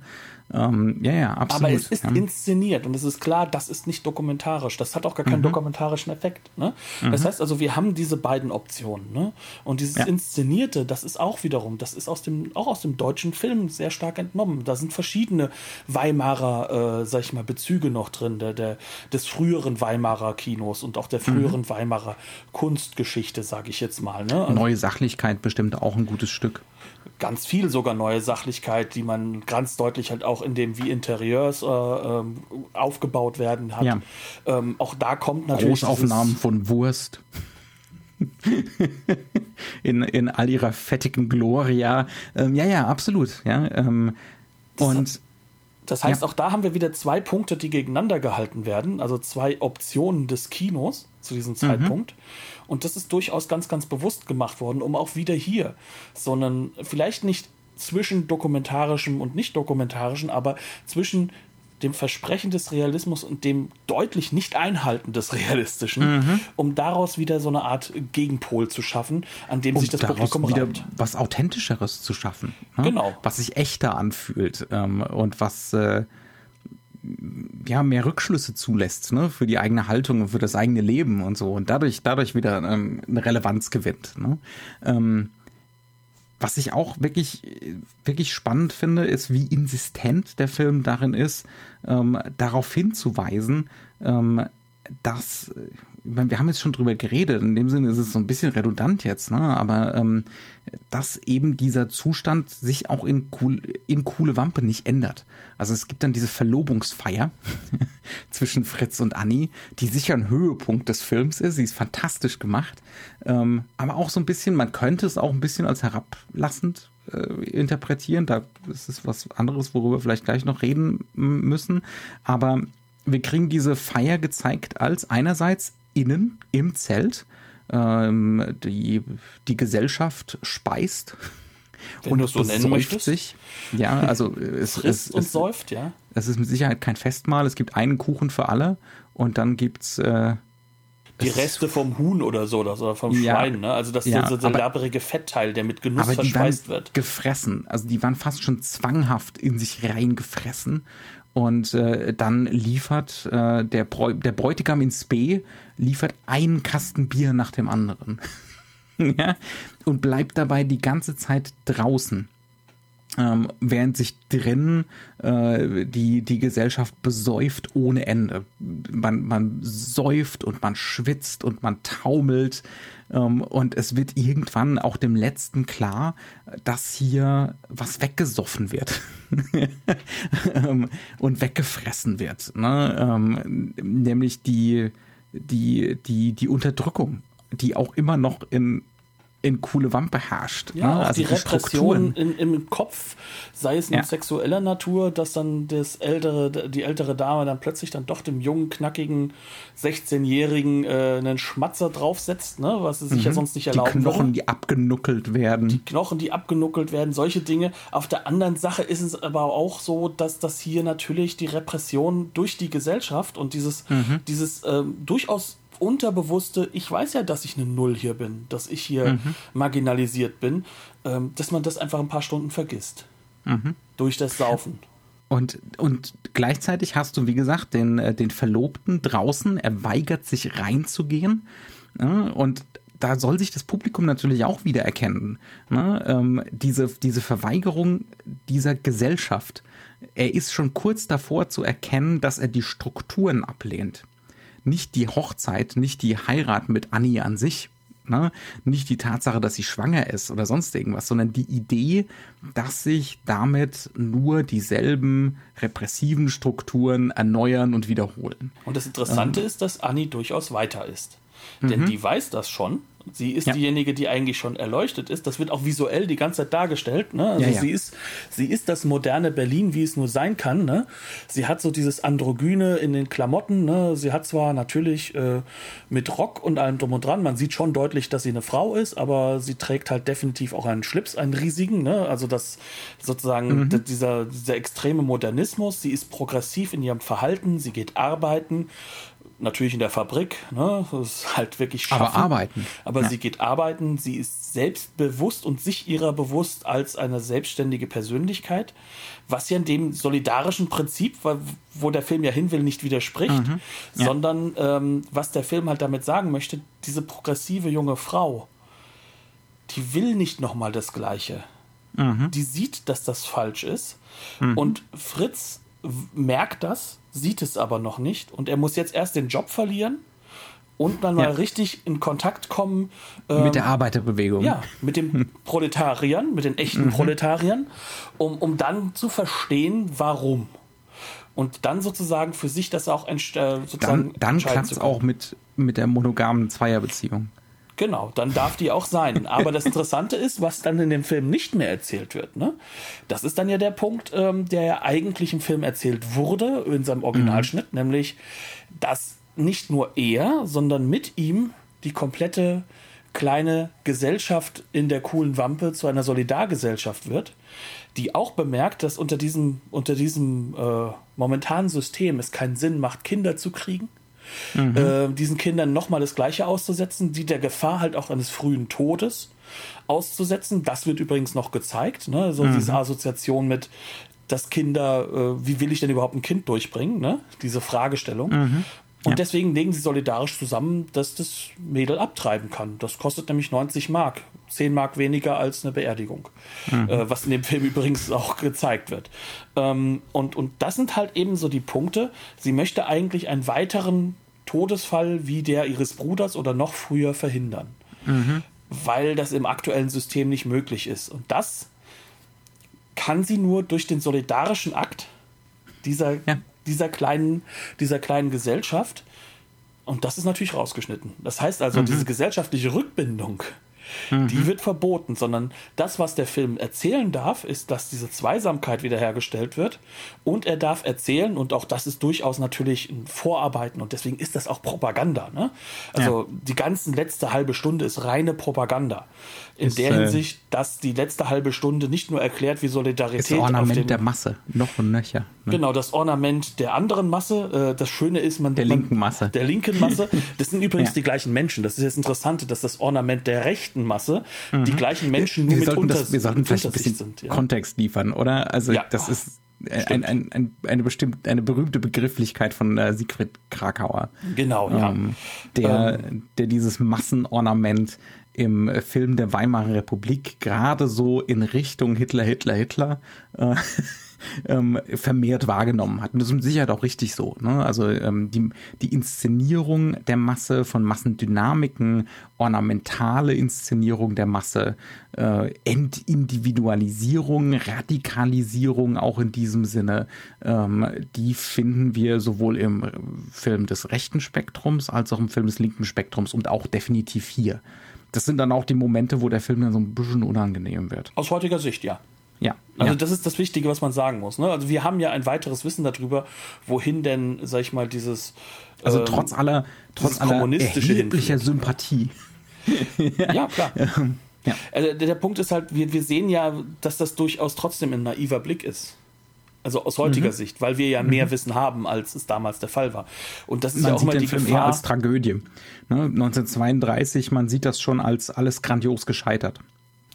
Ähm, ja, ja, absolut. Aber es ist ja. inszeniert und es ist klar, das ist nicht dokumentarisch. Das hat auch gar keinen mhm. dokumentarischen Effekt. Ne? Mhm. Das heißt also, wir haben diese beiden Optionen. Ne? Und dieses ja. Inszenierte, das ist auch wiederum, das ist aus dem, auch aus dem deutschen Film sehr stark entnommen. Da sind verschiedene Weimarer, äh, sag ich mal, Bezüge noch drin, der, der, des früheren Weimarer Kinos und auch der früheren mhm. Weimarer Kunstgeschichte, sage ich jetzt mal. Ne? Also, Neue Sachlichkeit bestimmt auch ein gutes Stück ganz viel sogar neue Sachlichkeit, die man ganz deutlich halt auch in dem, wie Interieurs äh, ähm, aufgebaut werden hat. Ja. Ähm, auch da kommt natürlich. Großaufnahmen von Wurst. in, in all ihrer fettigen Gloria. Ähm, ja, ja, absolut. Ja, ähm, und. Das heißt, ja. auch da haben wir wieder zwei Punkte, die gegeneinander gehalten werden, also zwei Optionen des Kinos zu diesem Zeitpunkt. Mhm. Und das ist durchaus ganz, ganz bewusst gemacht worden, um auch wieder hier, sondern vielleicht nicht zwischen dokumentarischem und nicht dokumentarischem, aber zwischen dem Versprechen des Realismus und dem deutlich nicht Einhalten des Realistischen, mhm. um daraus wieder so eine Art Gegenpol zu schaffen, an dem um sich das Publikum wieder reibt. was Authentischeres zu schaffen. Ne? Genau. Was sich echter anfühlt ähm, und was äh, ja, mehr Rückschlüsse zulässt, ne, für die eigene Haltung und für das eigene Leben und so und dadurch, dadurch wieder ähm, eine Relevanz gewinnt. Ne? Ähm, was ich auch wirklich, wirklich spannend finde, ist, wie insistent der Film darin ist, ähm, darauf hinzuweisen, ähm, dass meine, wir haben jetzt schon drüber geredet, in dem Sinne ist es so ein bisschen redundant jetzt, ne? aber ähm, dass eben dieser Zustand sich auch in, cool, in coole Wampe nicht ändert. Also es gibt dann diese Verlobungsfeier zwischen Fritz und Annie, die sicher ein Höhepunkt des Films ist. Sie ist fantastisch gemacht, ähm, aber auch so ein bisschen, man könnte es auch ein bisschen als herablassend äh, interpretieren. Da ist es was anderes, worüber wir vielleicht gleich noch reden müssen. Aber wir kriegen diese Feier gezeigt als einerseits innen im Zelt. Ähm, die, die Gesellschaft speist. Wenn und es so möchtest. sich. Ja, also es, es, es, säuft, ja. Es ist mit Sicherheit kein Festmahl. Es gibt einen Kuchen für alle und dann gibt's äh, die Reste vom Huhn oder so oder vom ja, Schwein, ne? Also das ja, so, der labbrige Fettteil, der mit Genuss verspeist wird. Gefressen. Also die waren fast schon zwanghaft in sich reingefressen. Und äh, dann liefert äh, der, der Bräutigam in Spee liefert einen Kasten Bier nach dem anderen. ja? Und bleibt dabei die ganze Zeit draußen. Ähm, während sich drin äh, die, die Gesellschaft besäuft ohne Ende. Man, man säuft und man schwitzt und man taumelt und es wird irgendwann auch dem Letzten klar, dass hier was weggesoffen wird ähm, und weggefressen wird. Ne? Ähm, nämlich die, die, die, die Unterdrückung, die auch immer noch in in coole Wampe herrscht. Ja, ne? also die, die Repression in, im Kopf, sei es ja. sexueller Natur, dass dann das ältere, die ältere Dame dann plötzlich dann doch dem jungen, knackigen 16-Jährigen äh, einen Schmatzer draufsetzt, ne? was sie sich mhm. ja sonst nicht erlauben Die Knochen, die abgenuckelt werden. Die Knochen, die abgenuckelt werden, solche Dinge. Auf der anderen Sache ist es aber auch so, dass das hier natürlich die Repression durch die Gesellschaft und dieses, mhm. dieses ähm, durchaus unterbewusste, ich weiß ja, dass ich eine Null hier bin, dass ich hier mhm. marginalisiert bin, ähm, dass man das einfach ein paar Stunden vergisst. Mhm. Durch das Saufen. Und, und gleichzeitig hast du, wie gesagt, den, äh, den Verlobten draußen, er weigert sich reinzugehen. Ja, und da soll sich das Publikum natürlich auch wieder erkennen. Ne? Ähm, diese, diese Verweigerung dieser Gesellschaft. Er ist schon kurz davor zu erkennen, dass er die Strukturen ablehnt nicht die Hochzeit, nicht die Heirat mit Annie an sich, ne? nicht die Tatsache, dass sie schwanger ist oder sonst irgendwas, sondern die Idee, dass sich damit nur dieselben repressiven Strukturen erneuern und wiederholen. Und das Interessante ähm. ist, dass Annie durchaus weiter ist. Denn mhm. die weiß das schon Sie ist ja. diejenige, die eigentlich schon erleuchtet ist. Das wird auch visuell die ganze Zeit dargestellt. Ne? Also ja, ja. sie ist, sie ist das moderne Berlin, wie es nur sein kann. Ne? Sie hat so dieses Androgyne in den Klamotten. Ne? Sie hat zwar natürlich äh, mit Rock und allem drum und dran. Man sieht schon deutlich, dass sie eine Frau ist, aber sie trägt halt definitiv auch einen Schlips, einen riesigen. Ne? Also das sozusagen mhm. dieser, dieser extreme Modernismus. Sie ist progressiv in ihrem Verhalten. Sie geht arbeiten natürlich in der Fabrik, ne? Das ist halt wirklich schaffen. Aber arbeiten. Aber ja. sie geht arbeiten, sie ist selbstbewusst und sich ihrer bewusst als eine selbstständige Persönlichkeit, was ja in dem solidarischen Prinzip, wo der Film ja hin will, nicht widerspricht, mhm. ja. sondern ähm, was der Film halt damit sagen möchte, diese progressive junge Frau, die will nicht nochmal das Gleiche. Mhm. Die sieht, dass das falsch ist. Mhm. Und Fritz merkt das sieht es aber noch nicht und er muss jetzt erst den Job verlieren und dann ja. mal richtig in Kontakt kommen. Ähm, mit der Arbeiterbewegung. Ja, mit den Proletariern, mit den echten mhm. Proletariern, um, um dann zu verstehen, warum. Und dann sozusagen für sich das auch äh, sozusagen. Dann, dann klappt es auch mit, mit der monogamen Zweierbeziehung. Genau, dann darf die auch sein. Aber das Interessante ist, was dann in dem Film nicht mehr erzählt wird. Ne? Das ist dann ja der Punkt, ähm, der ja eigentlich im Film erzählt wurde, in seinem Originalschnitt, mhm. nämlich, dass nicht nur er, sondern mit ihm die komplette kleine Gesellschaft in der coolen Wampe zu einer Solidargesellschaft wird, die auch bemerkt, dass unter diesem, unter diesem äh, momentanen System es keinen Sinn macht, Kinder zu kriegen mhm. äh, diesen Kindern nochmal das Gleiche auszusetzen, die der Gefahr halt auch eines frühen Todes auszusetzen. Das wird übrigens noch gezeigt, ne? so mhm. diese Assoziation mit, dass Kinder, äh, wie will ich denn überhaupt ein Kind durchbringen, ne? diese Fragestellung. Mhm. Und ja. deswegen legen sie solidarisch zusammen, dass das Mädel abtreiben kann. Das kostet nämlich 90 Mark. 10 Mark weniger als eine Beerdigung. Mhm. Äh, was in dem Film übrigens auch gezeigt wird. Ähm, und, und das sind halt eben so die Punkte. Sie möchte eigentlich einen weiteren Todesfall wie der ihres Bruders oder noch früher verhindern. Mhm. Weil das im aktuellen System nicht möglich ist. Und das kann sie nur durch den solidarischen Akt dieser ja dieser kleinen, dieser kleinen Gesellschaft. Und das ist natürlich rausgeschnitten. Das heißt also, mhm. diese gesellschaftliche Rückbindung Mhm. Die wird verboten, sondern das, was der Film erzählen darf, ist, dass diese Zweisamkeit wiederhergestellt wird und er darf erzählen und auch das ist durchaus natürlich ein Vorarbeiten und deswegen ist das auch Propaganda. Ne? Also ja. die ganze letzte halbe Stunde ist reine Propaganda. In ist, der äh, Hinsicht, dass die letzte halbe Stunde nicht nur erklärt, wie Solidarität. Ist Ornament dem, der Masse, noch und nöcher. Ne? Genau, das Ornament der anderen Masse. Äh, das Schöne ist, man. Der man, linken Masse. Der linken Masse. Das sind übrigens ja. die gleichen Menschen. Das ist jetzt interessant, dass das Ornament der rechten Masse mhm. die gleichen Menschen nur wir mit unter, das, Wir sollten vielleicht ein bisschen sind, ja. Kontext liefern, oder? Also, ja. das ist. Ein, ein, ein, eine bestimmte, eine berühmte Begrifflichkeit von äh, Siegfried Krakauer. Genau, ja. Ähm, der, ähm. der dieses Massenornament im Film der Weimarer Republik gerade so in Richtung Hitler, Hitler, Hitler äh, ähm, vermehrt wahrgenommen hat. Und das ist mit Sicherheit auch richtig so. Ne? Also ähm, die, die Inszenierung der Masse von Massendynamiken, ornamentale Inszenierung der Masse, äh, Entindividualisierung, Radikalisierung auch in diesem Sinne, ähm, die finden wir sowohl im Film des rechten Spektrums als auch im Film des linken Spektrums und auch definitiv hier das sind dann auch die Momente, wo der Film dann so ein bisschen unangenehm wird. Aus heutiger Sicht, ja. Ja. Also ja. das ist das Wichtige, was man sagen muss. Ne? Also wir haben ja ein weiteres Wissen darüber, wohin denn, sag ich mal, dieses also ähm, trotz aller trotz aller erheblicher Sympathie. ja, klar. ja. Also der, der Punkt ist halt, wir, wir sehen ja, dass das durchaus trotzdem ein naiver Blick ist. Also aus heutiger mhm. Sicht, weil wir ja mehr mhm. Wissen haben, als es damals der Fall war. Und das ist man ja auch immer die Film Gefahr. Eher als Tragödie. Ne? 1932, man sieht das schon als alles grandios gescheitert.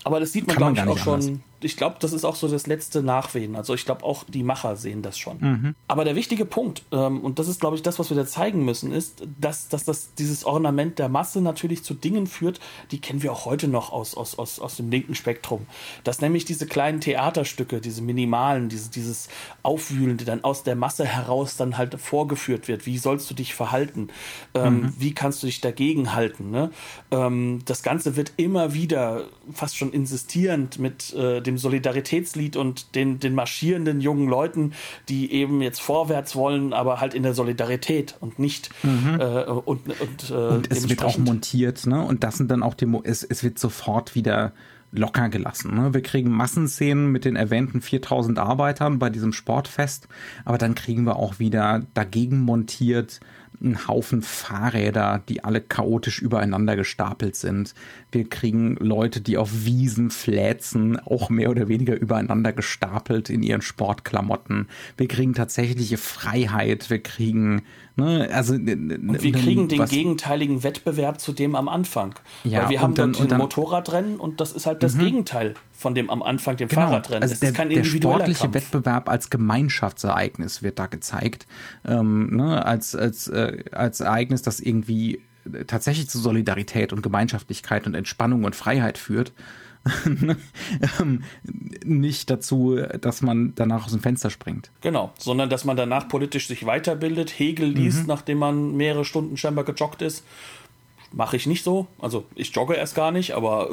Aber das sieht man, glaube ich, auch schon ich glaube, das ist auch so das letzte Nachwehen. Also ich glaube, auch die Macher sehen das schon. Mhm. Aber der wichtige Punkt, ähm, und das ist, glaube ich, das, was wir da zeigen müssen, ist, dass, dass das, dieses Ornament der Masse natürlich zu Dingen führt, die kennen wir auch heute noch aus, aus, aus, aus dem linken Spektrum. Dass nämlich diese kleinen Theaterstücke, diese minimalen, diese, dieses Aufwühlende dann aus der Masse heraus dann halt vorgeführt wird. Wie sollst du dich verhalten? Ähm, mhm. Wie kannst du dich dagegen halten? Ne? Ähm, das Ganze wird immer wieder fast schon insistierend mit äh, dem dem Solidaritätslied und den, den marschierenden jungen Leuten, die eben jetzt vorwärts wollen, aber halt in der Solidarität und nicht mhm. äh, und, und, äh, und es wird auch montiert, ne? Und das sind dann auch die, es, es wird sofort wieder locker gelassen. Ne? Wir kriegen Massenszenen mit den erwähnten 4000 Arbeitern bei diesem Sportfest, aber dann kriegen wir auch wieder dagegen montiert einen Haufen Fahrräder, die alle chaotisch übereinander gestapelt sind. Wir kriegen Leute, die auf Wiesen fläzen, auch mehr oder weniger übereinander gestapelt in ihren Sportklamotten. Wir kriegen tatsächliche Freiheit. Wir kriegen Ne, also, und wir kriegen den gegenteiligen Wettbewerb zu dem am Anfang. Ja, Weil wir haben dann, dann, dann Motorradrennen und das ist halt das mhm. Gegenteil von dem am Anfang, dem genau. Fahrradrennen. Also der, der sportliche Kampf. Wettbewerb als Gemeinschaftsereignis wird da gezeigt. Ähm, ne, als, als, äh, als Ereignis, das irgendwie tatsächlich zu Solidarität und Gemeinschaftlichkeit und Entspannung und Freiheit führt. Ähm, nicht dazu, dass man danach aus dem Fenster springt. Genau, sondern dass man danach politisch sich weiterbildet, Hegel liest, mhm. nachdem man mehrere Stunden scheinbar gejoggt ist. Mache ich nicht so. Also ich jogge erst gar nicht, aber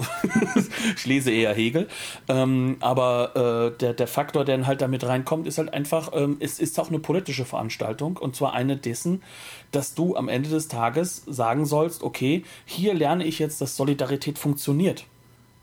ich lese eher Hegel. Ähm, aber äh, der, der Faktor, der dann halt damit reinkommt, ist halt einfach, ähm, es ist auch eine politische Veranstaltung. Und zwar eine dessen, dass du am Ende des Tages sagen sollst, okay, hier lerne ich jetzt, dass Solidarität funktioniert.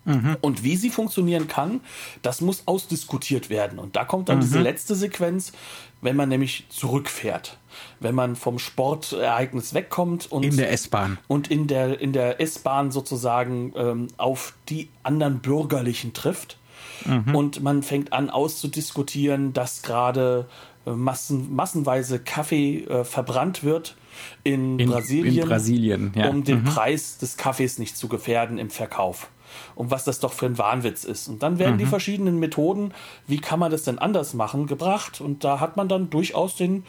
Mhm. Und wie sie funktionieren kann, das muss ausdiskutiert werden. Und da kommt dann mhm. diese letzte Sequenz, wenn man nämlich zurückfährt. Wenn man vom Sportereignis wegkommt und in der S-Bahn und in der in der S-Bahn sozusagen ähm, auf die anderen Bürgerlichen trifft mhm. und man fängt an auszudiskutieren, dass gerade äh, Massen, massenweise Kaffee äh, verbrannt wird in, in Brasilien, in Brasilien ja. um den mhm. Preis des Kaffees nicht zu gefährden im Verkauf und was das doch für ein Wahnwitz ist. Und dann werden mhm. die verschiedenen Methoden, wie kann man das denn anders machen, gebracht. Und da hat man dann durchaus den,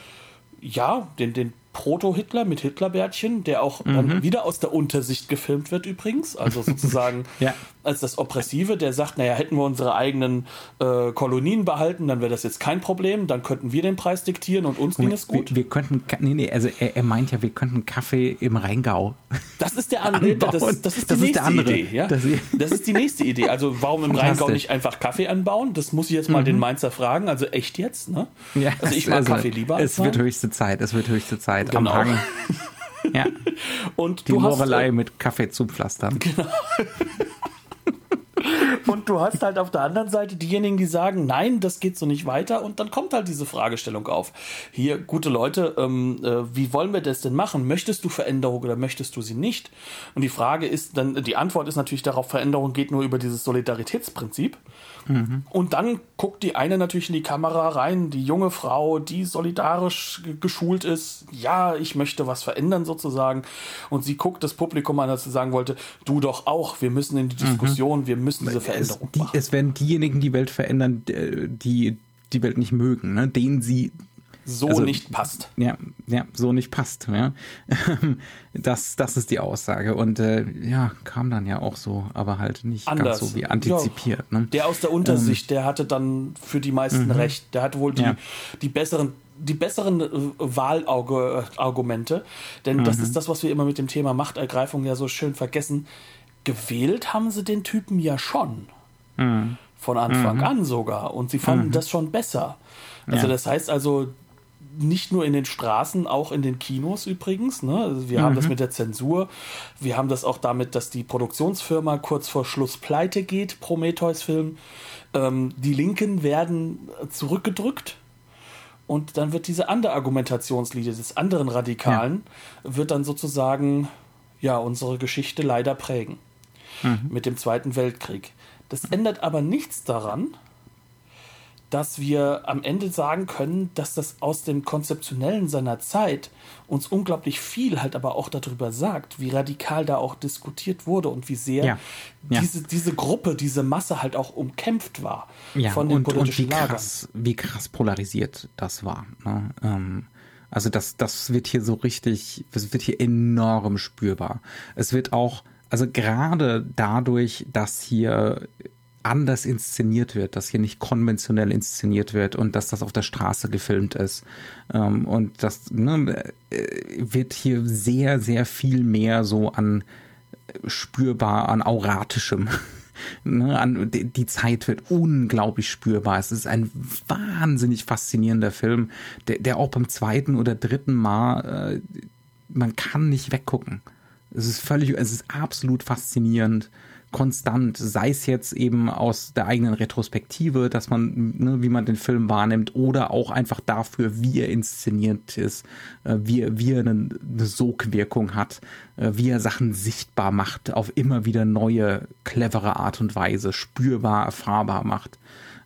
ja, den, den Proto-Hitler mit Hitlerbärtchen, der auch mhm. dann wieder aus der Untersicht gefilmt wird übrigens. Also sozusagen ja. als das Oppressive, der sagt, naja, hätten wir unsere eigenen äh, Kolonien behalten, dann wäre das jetzt kein Problem, dann könnten wir den Preis diktieren und uns ging es gut. Wir, wir, könnten, nee, nee, also er, er, meint ja, wir könnten Kaffee im Rheingau Das ist der andere, das, das, ist die das nächste ist Idee. Ja? Das, das, ist die nächste Idee. Also warum im Rheingau nicht einfach Kaffee anbauen? Das muss ich jetzt mal mhm. den Mainzer fragen. Also echt jetzt, ne? Ja, also ich mag also, Kaffee lieber. Es wird höchste Zeit, es wird höchste Zeit. Genau. Am Hang. Ja. Und die Lorelei äh, mit Kaffee zu pflastern. Genau. Und du hast halt auf der anderen Seite diejenigen, die sagen, nein, das geht so nicht weiter. Und dann kommt halt diese Fragestellung auf. Hier, gute Leute, ähm, äh, wie wollen wir das denn machen? Möchtest du Veränderung oder möchtest du sie nicht? Und die Frage ist dann, die Antwort ist natürlich darauf, Veränderung geht nur über dieses Solidaritätsprinzip. Mhm. Und dann guckt die eine natürlich in die Kamera rein, die junge Frau, die solidarisch geschult ist. Ja, ich möchte was verändern sozusagen. Und sie guckt das Publikum an, als sie sagen wollte, du doch auch, wir müssen in die mhm. Diskussion, mhm. wir müssen diese Veränderung es, die, machen. Es werden diejenigen die Welt verändern, die die Welt nicht mögen, ne? denen sie so also, nicht passt. Ja, ja, so nicht passt. Ja. Das, das ist die Aussage. Und äh, ja, kam dann ja auch so, aber halt nicht Anders. ganz so wie antizipiert. Ja. Ne? Der aus der Untersicht, ähm, der hatte dann für die meisten mhm. recht. Der hatte wohl die, ja. die besseren die besseren äh, Wahlargumente, denn mhm. das ist das, was wir immer mit dem Thema Machtergreifung ja so schön vergessen. Gewählt haben sie den Typen ja schon. Mhm. Von Anfang mhm. an sogar. Und sie fanden mhm. das schon besser. Also ja. das heißt also, nicht nur in den Straßen, auch in den Kinos übrigens. Ne? Also wir mhm. haben das mhm. mit der Zensur. Wir haben das auch damit, dass die Produktionsfirma kurz vor Schluss pleite geht, Prometheus-Film. Ähm, die Linken werden zurückgedrückt. Und dann wird diese andere Argumentationslinie des anderen Radikalen, ja. wird dann sozusagen ja unsere Geschichte leider prägen. Mhm. Mit dem Zweiten Weltkrieg. Das ändert aber nichts daran, dass wir am Ende sagen können, dass das aus dem Konzeptionellen seiner Zeit uns unglaublich viel halt aber auch darüber sagt, wie radikal da auch diskutiert wurde und wie sehr ja, ja. Diese, diese Gruppe, diese Masse halt auch umkämpft war ja, von den und, politischen und wie krass, wie krass polarisiert das war. Ne? Ähm, also das, das wird hier so richtig, das wird hier enorm spürbar. Es wird auch, also gerade dadurch, dass hier anders inszeniert wird, dass hier nicht konventionell inszeniert wird und dass das auf der Straße gefilmt ist. Ähm, und das ne, äh, wird hier sehr, sehr viel mehr so an spürbar, an auratischem. Ne, an, die Zeit wird unglaublich spürbar. Es ist ein wahnsinnig faszinierender Film, der, der auch beim zweiten oder dritten Mal, äh, man kann nicht weggucken. Es ist völlig, es ist absolut faszinierend konstant, sei es jetzt eben aus der eigenen Retrospektive, dass man, ne, wie man den Film wahrnimmt, oder auch einfach dafür, wie er inszeniert ist, äh, wie, wie er eine, eine Sogwirkung hat, äh, wie er Sachen sichtbar macht, auf immer wieder neue, clevere Art und Weise, spürbar, erfahrbar macht.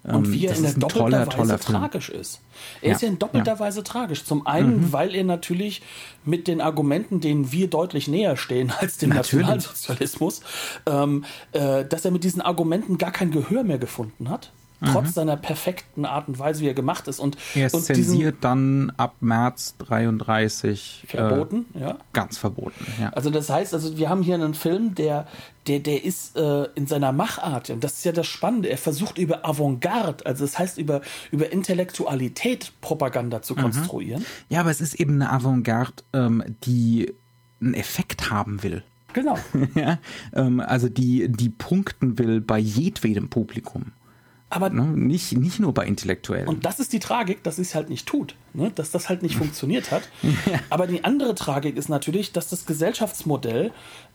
Und ähm, wie er in der doppelter toller, Weise toller tragisch ist. Er ja, ist ja in doppelter ja. Weise tragisch. Zum einen, mhm. weil er natürlich mit den Argumenten, denen wir deutlich näher stehen als dem natürlich. Nationalsozialismus, ähm, äh, dass er mit diesen Argumenten gar kein Gehör mehr gefunden hat trotz mhm. seiner perfekten Art und Weise, wie er gemacht ist. Und, er ist und zensiert dann ab März 33 äh, verboten, äh, ja. Ganz verboten, ja. Also das heißt, also wir haben hier einen Film, der, der, der ist äh, in seiner Machart, und das ist ja das Spannende, er versucht über Avantgarde, also das heißt über, über Intellektualität Propaganda zu mhm. konstruieren. Ja, aber es ist eben eine Avantgarde, ähm, die einen Effekt haben will. Genau. ja, ähm, also die, die punkten will bei jedwedem Publikum. Aber ne? nicht, nicht nur bei Intellektuellen. Und das ist die Tragik, dass es halt nicht tut, ne? dass das halt nicht funktioniert hat. Ja. Aber die andere Tragik ist natürlich, dass das Gesellschaftsmodell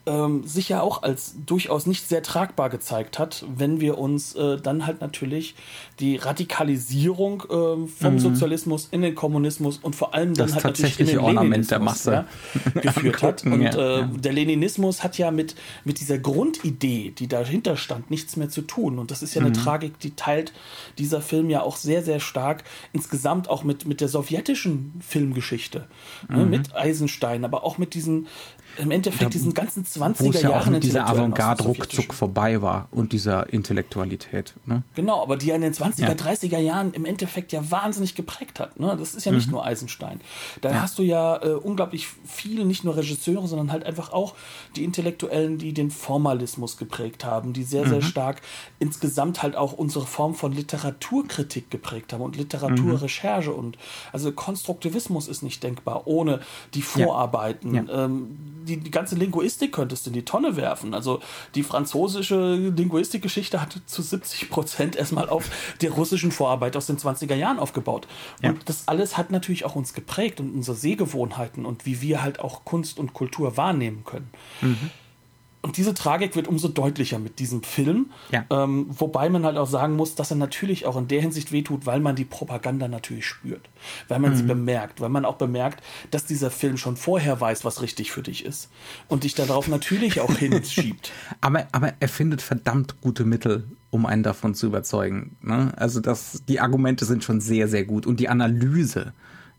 ähm, sich ja auch als durchaus nicht sehr tragbar gezeigt hat, wenn wir uns äh, dann halt natürlich die Radikalisierung äh, vom mhm. Sozialismus in den Kommunismus und vor allem dann das halt natürlich in den Ornament der Masse ja, geführt hat. Und ja, äh, ja. der Leninismus hat ja mit, mit dieser Grundidee, die dahinter stand, nichts mehr zu tun. Und das ist ja eine mhm. Tragik, die teilt dieser Film ja auch sehr, sehr stark insgesamt auch mit, mit der sowjetischen Filmgeschichte. Ne, mhm. Ne, mit Eisenstein, aber auch mit diesen im Endeffekt diesen ganzen 20er ja Jahren mit dieser Avantgarde ruckzuck vorbei war und dieser Intellektualität. Ne? Genau, aber die ja in den 20er, ja. 30er Jahren im Endeffekt ja wahnsinnig geprägt hat. Ne? Das ist ja nicht mhm. nur Eisenstein. Da ja. hast du ja äh, unglaublich viele, nicht nur Regisseure, sondern halt einfach auch die Intellektuellen, die den Formalismus geprägt haben, die sehr, mhm. sehr stark insgesamt halt auch unsere Form von Literaturkritik geprägt haben und Literaturrecherche mhm. und also Konstruktivismus ist nicht denkbar ohne die Vorarbeiten. Ja. Ähm, die, die ganze Linguistik könntest du in die Tonne werfen. Also die französische Linguistikgeschichte hat zu 70 Prozent erstmal auf der russischen Vorarbeit aus den 20er Jahren aufgebaut. Und ja. das alles hat natürlich auch uns geprägt und unsere Sehgewohnheiten und wie wir halt auch Kunst und Kultur wahrnehmen können. Mhm. Und diese Tragik wird umso deutlicher mit diesem Film. Ja. Ähm, wobei man halt auch sagen muss, dass er natürlich auch in der Hinsicht wehtut, weil man die Propaganda natürlich spürt. Weil man mhm. sie bemerkt. Weil man auch bemerkt, dass dieser Film schon vorher weiß, was richtig für dich ist. Und dich darauf natürlich auch hinschiebt. aber, aber er findet verdammt gute Mittel, um einen davon zu überzeugen. Ne? Also das, die Argumente sind schon sehr, sehr gut. Und die Analyse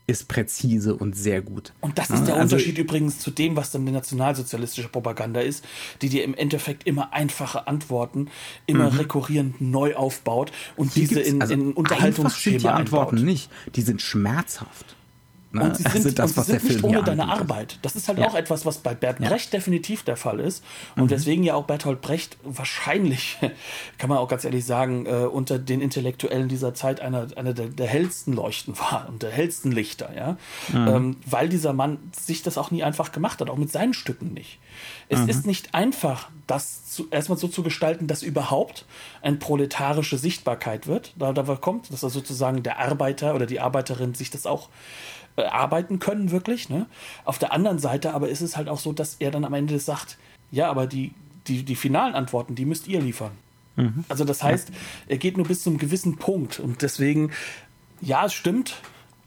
ist präzise und sehr gut. Und das ist der also, Unterschied übrigens zu dem, was dann die nationalsozialistische Propaganda ist, die dir im Endeffekt immer einfache Antworten, immer mhm. rekurrierend neu aufbaut und diese in, also in Unterhaltungsschema sind die Antworten einbaut. nicht, die sind schmerzhaft. Ne? Und sie sind, also das, und sie sind nicht ohne deine Arbeit. Das ist halt ja. auch etwas, was bei Bert Brecht ja. definitiv der Fall ist. Und mhm. deswegen ja auch Bertolt Brecht wahrscheinlich, kann man auch ganz ehrlich sagen, äh, unter den Intellektuellen dieser Zeit einer, einer der, der hellsten Leuchten war und der hellsten Lichter, ja. Mhm. Ähm, weil dieser Mann sich das auch nie einfach gemacht hat, auch mit seinen Stücken nicht. Es mhm. ist nicht einfach, das zu, erstmal so zu gestalten, dass überhaupt eine proletarische Sichtbarkeit wird. Da, da kommt, dass er sozusagen der Arbeiter oder die Arbeiterin sich das auch arbeiten können, wirklich. Ne? Auf der anderen Seite aber ist es halt auch so, dass er dann am Ende sagt, ja, aber die, die, die finalen Antworten, die müsst ihr liefern. Mhm. Also das heißt, er geht nur bis zu einem gewissen Punkt und deswegen, ja, es stimmt,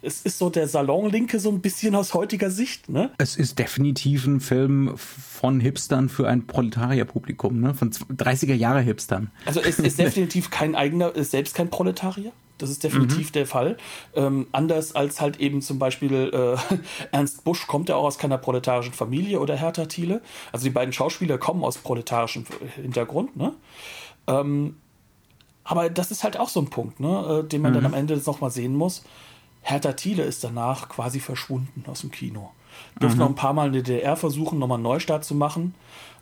es ist so der Salonlinke so ein bisschen aus heutiger Sicht, ne? Es ist definitiv ein Film von Hipstern für ein Proletarierpublikum, ne? Von 30er Jahre Hipstern. Also es ist definitiv kein eigener, ist selbst kein Proletarier. Das ist definitiv mhm. der Fall. Ähm, anders als halt eben zum Beispiel äh, Ernst Busch kommt ja auch aus keiner proletarischen Familie oder Hertha Thiele. Also die beiden Schauspieler kommen aus proletarischem Hintergrund, ne? Ähm, aber das ist halt auch so ein Punkt, ne, äh, den man mhm. dann am Ende nochmal sehen muss. Hertha Thiele ist danach quasi verschwunden aus dem Kino. Durfte mhm. noch ein paar Mal in der DDR versuchen, nochmal einen Neustart zu machen,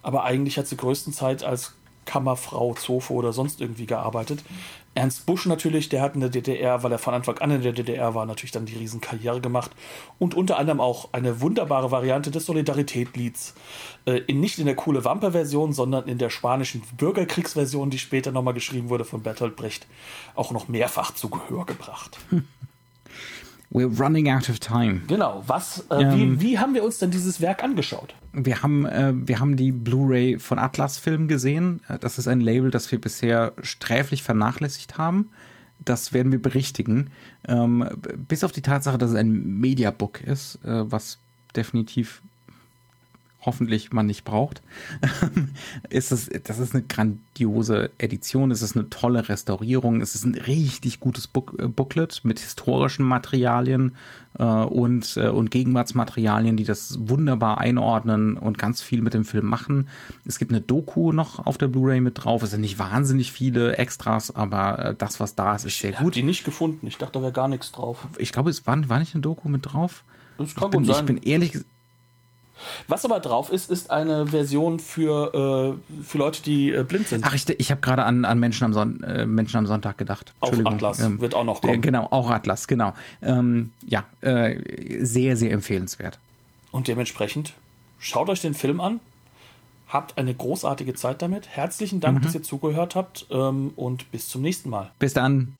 aber eigentlich hat sie größtenteils als Kammerfrau, Zofe oder sonst irgendwie gearbeitet. Ernst Busch natürlich, der hat in der DDR, weil er von Anfang an in der DDR war, natürlich dann die Riesenkarriere gemacht und unter anderem auch eine wunderbare Variante des Solidaritätlieds. Äh, in, nicht in der coole Wampe-Version, sondern in der spanischen Bürgerkriegsversion, die später nochmal geschrieben wurde von Bertolt Brecht, auch noch mehrfach zu Gehör gebracht. We're running out of time. Genau. Was, äh, ähm, wie, wie haben wir uns denn dieses Werk angeschaut? Wir haben, äh, wir haben die Blu-ray von Atlas Film gesehen. Äh, das ist ein Label, das wir bisher sträflich vernachlässigt haben. Das werden wir berichtigen. Ähm, bis auf die Tatsache, dass es ein Mediabook ist, äh, was definitiv hoffentlich man nicht braucht, ist es, das ist eine grandiose Edition, es ist eine tolle Restaurierung, es ist ein richtig gutes Book, äh, Booklet mit historischen Materialien äh, und, äh, und Gegenwartsmaterialien, die das wunderbar einordnen und ganz viel mit dem Film machen. Es gibt eine Doku noch auf der Blu-ray mit drauf, es sind nicht wahnsinnig viele Extras, aber äh, das, was da ist, ist sehr ich gut. Ich die nicht gefunden, ich dachte, da wäre gar nichts drauf. Ich glaube, es war, war nicht eine Doku mit drauf. Das kann ich bin, gut sein. Ich bin ehrlich gesagt, was aber drauf ist, ist eine Version für, äh, für Leute, die äh, blind sind. Ach, ich, ich habe gerade an, an Menschen, am Son äh, Menschen am Sonntag gedacht. Auch Atlas ähm, wird auch noch kommen. genau, auch Atlas, genau. Ähm, ja, äh, sehr, sehr empfehlenswert. Und dementsprechend, schaut euch den Film an. Habt eine großartige Zeit damit. Herzlichen Dank, mhm. dass ihr zugehört habt ähm, und bis zum nächsten Mal. Bis dann.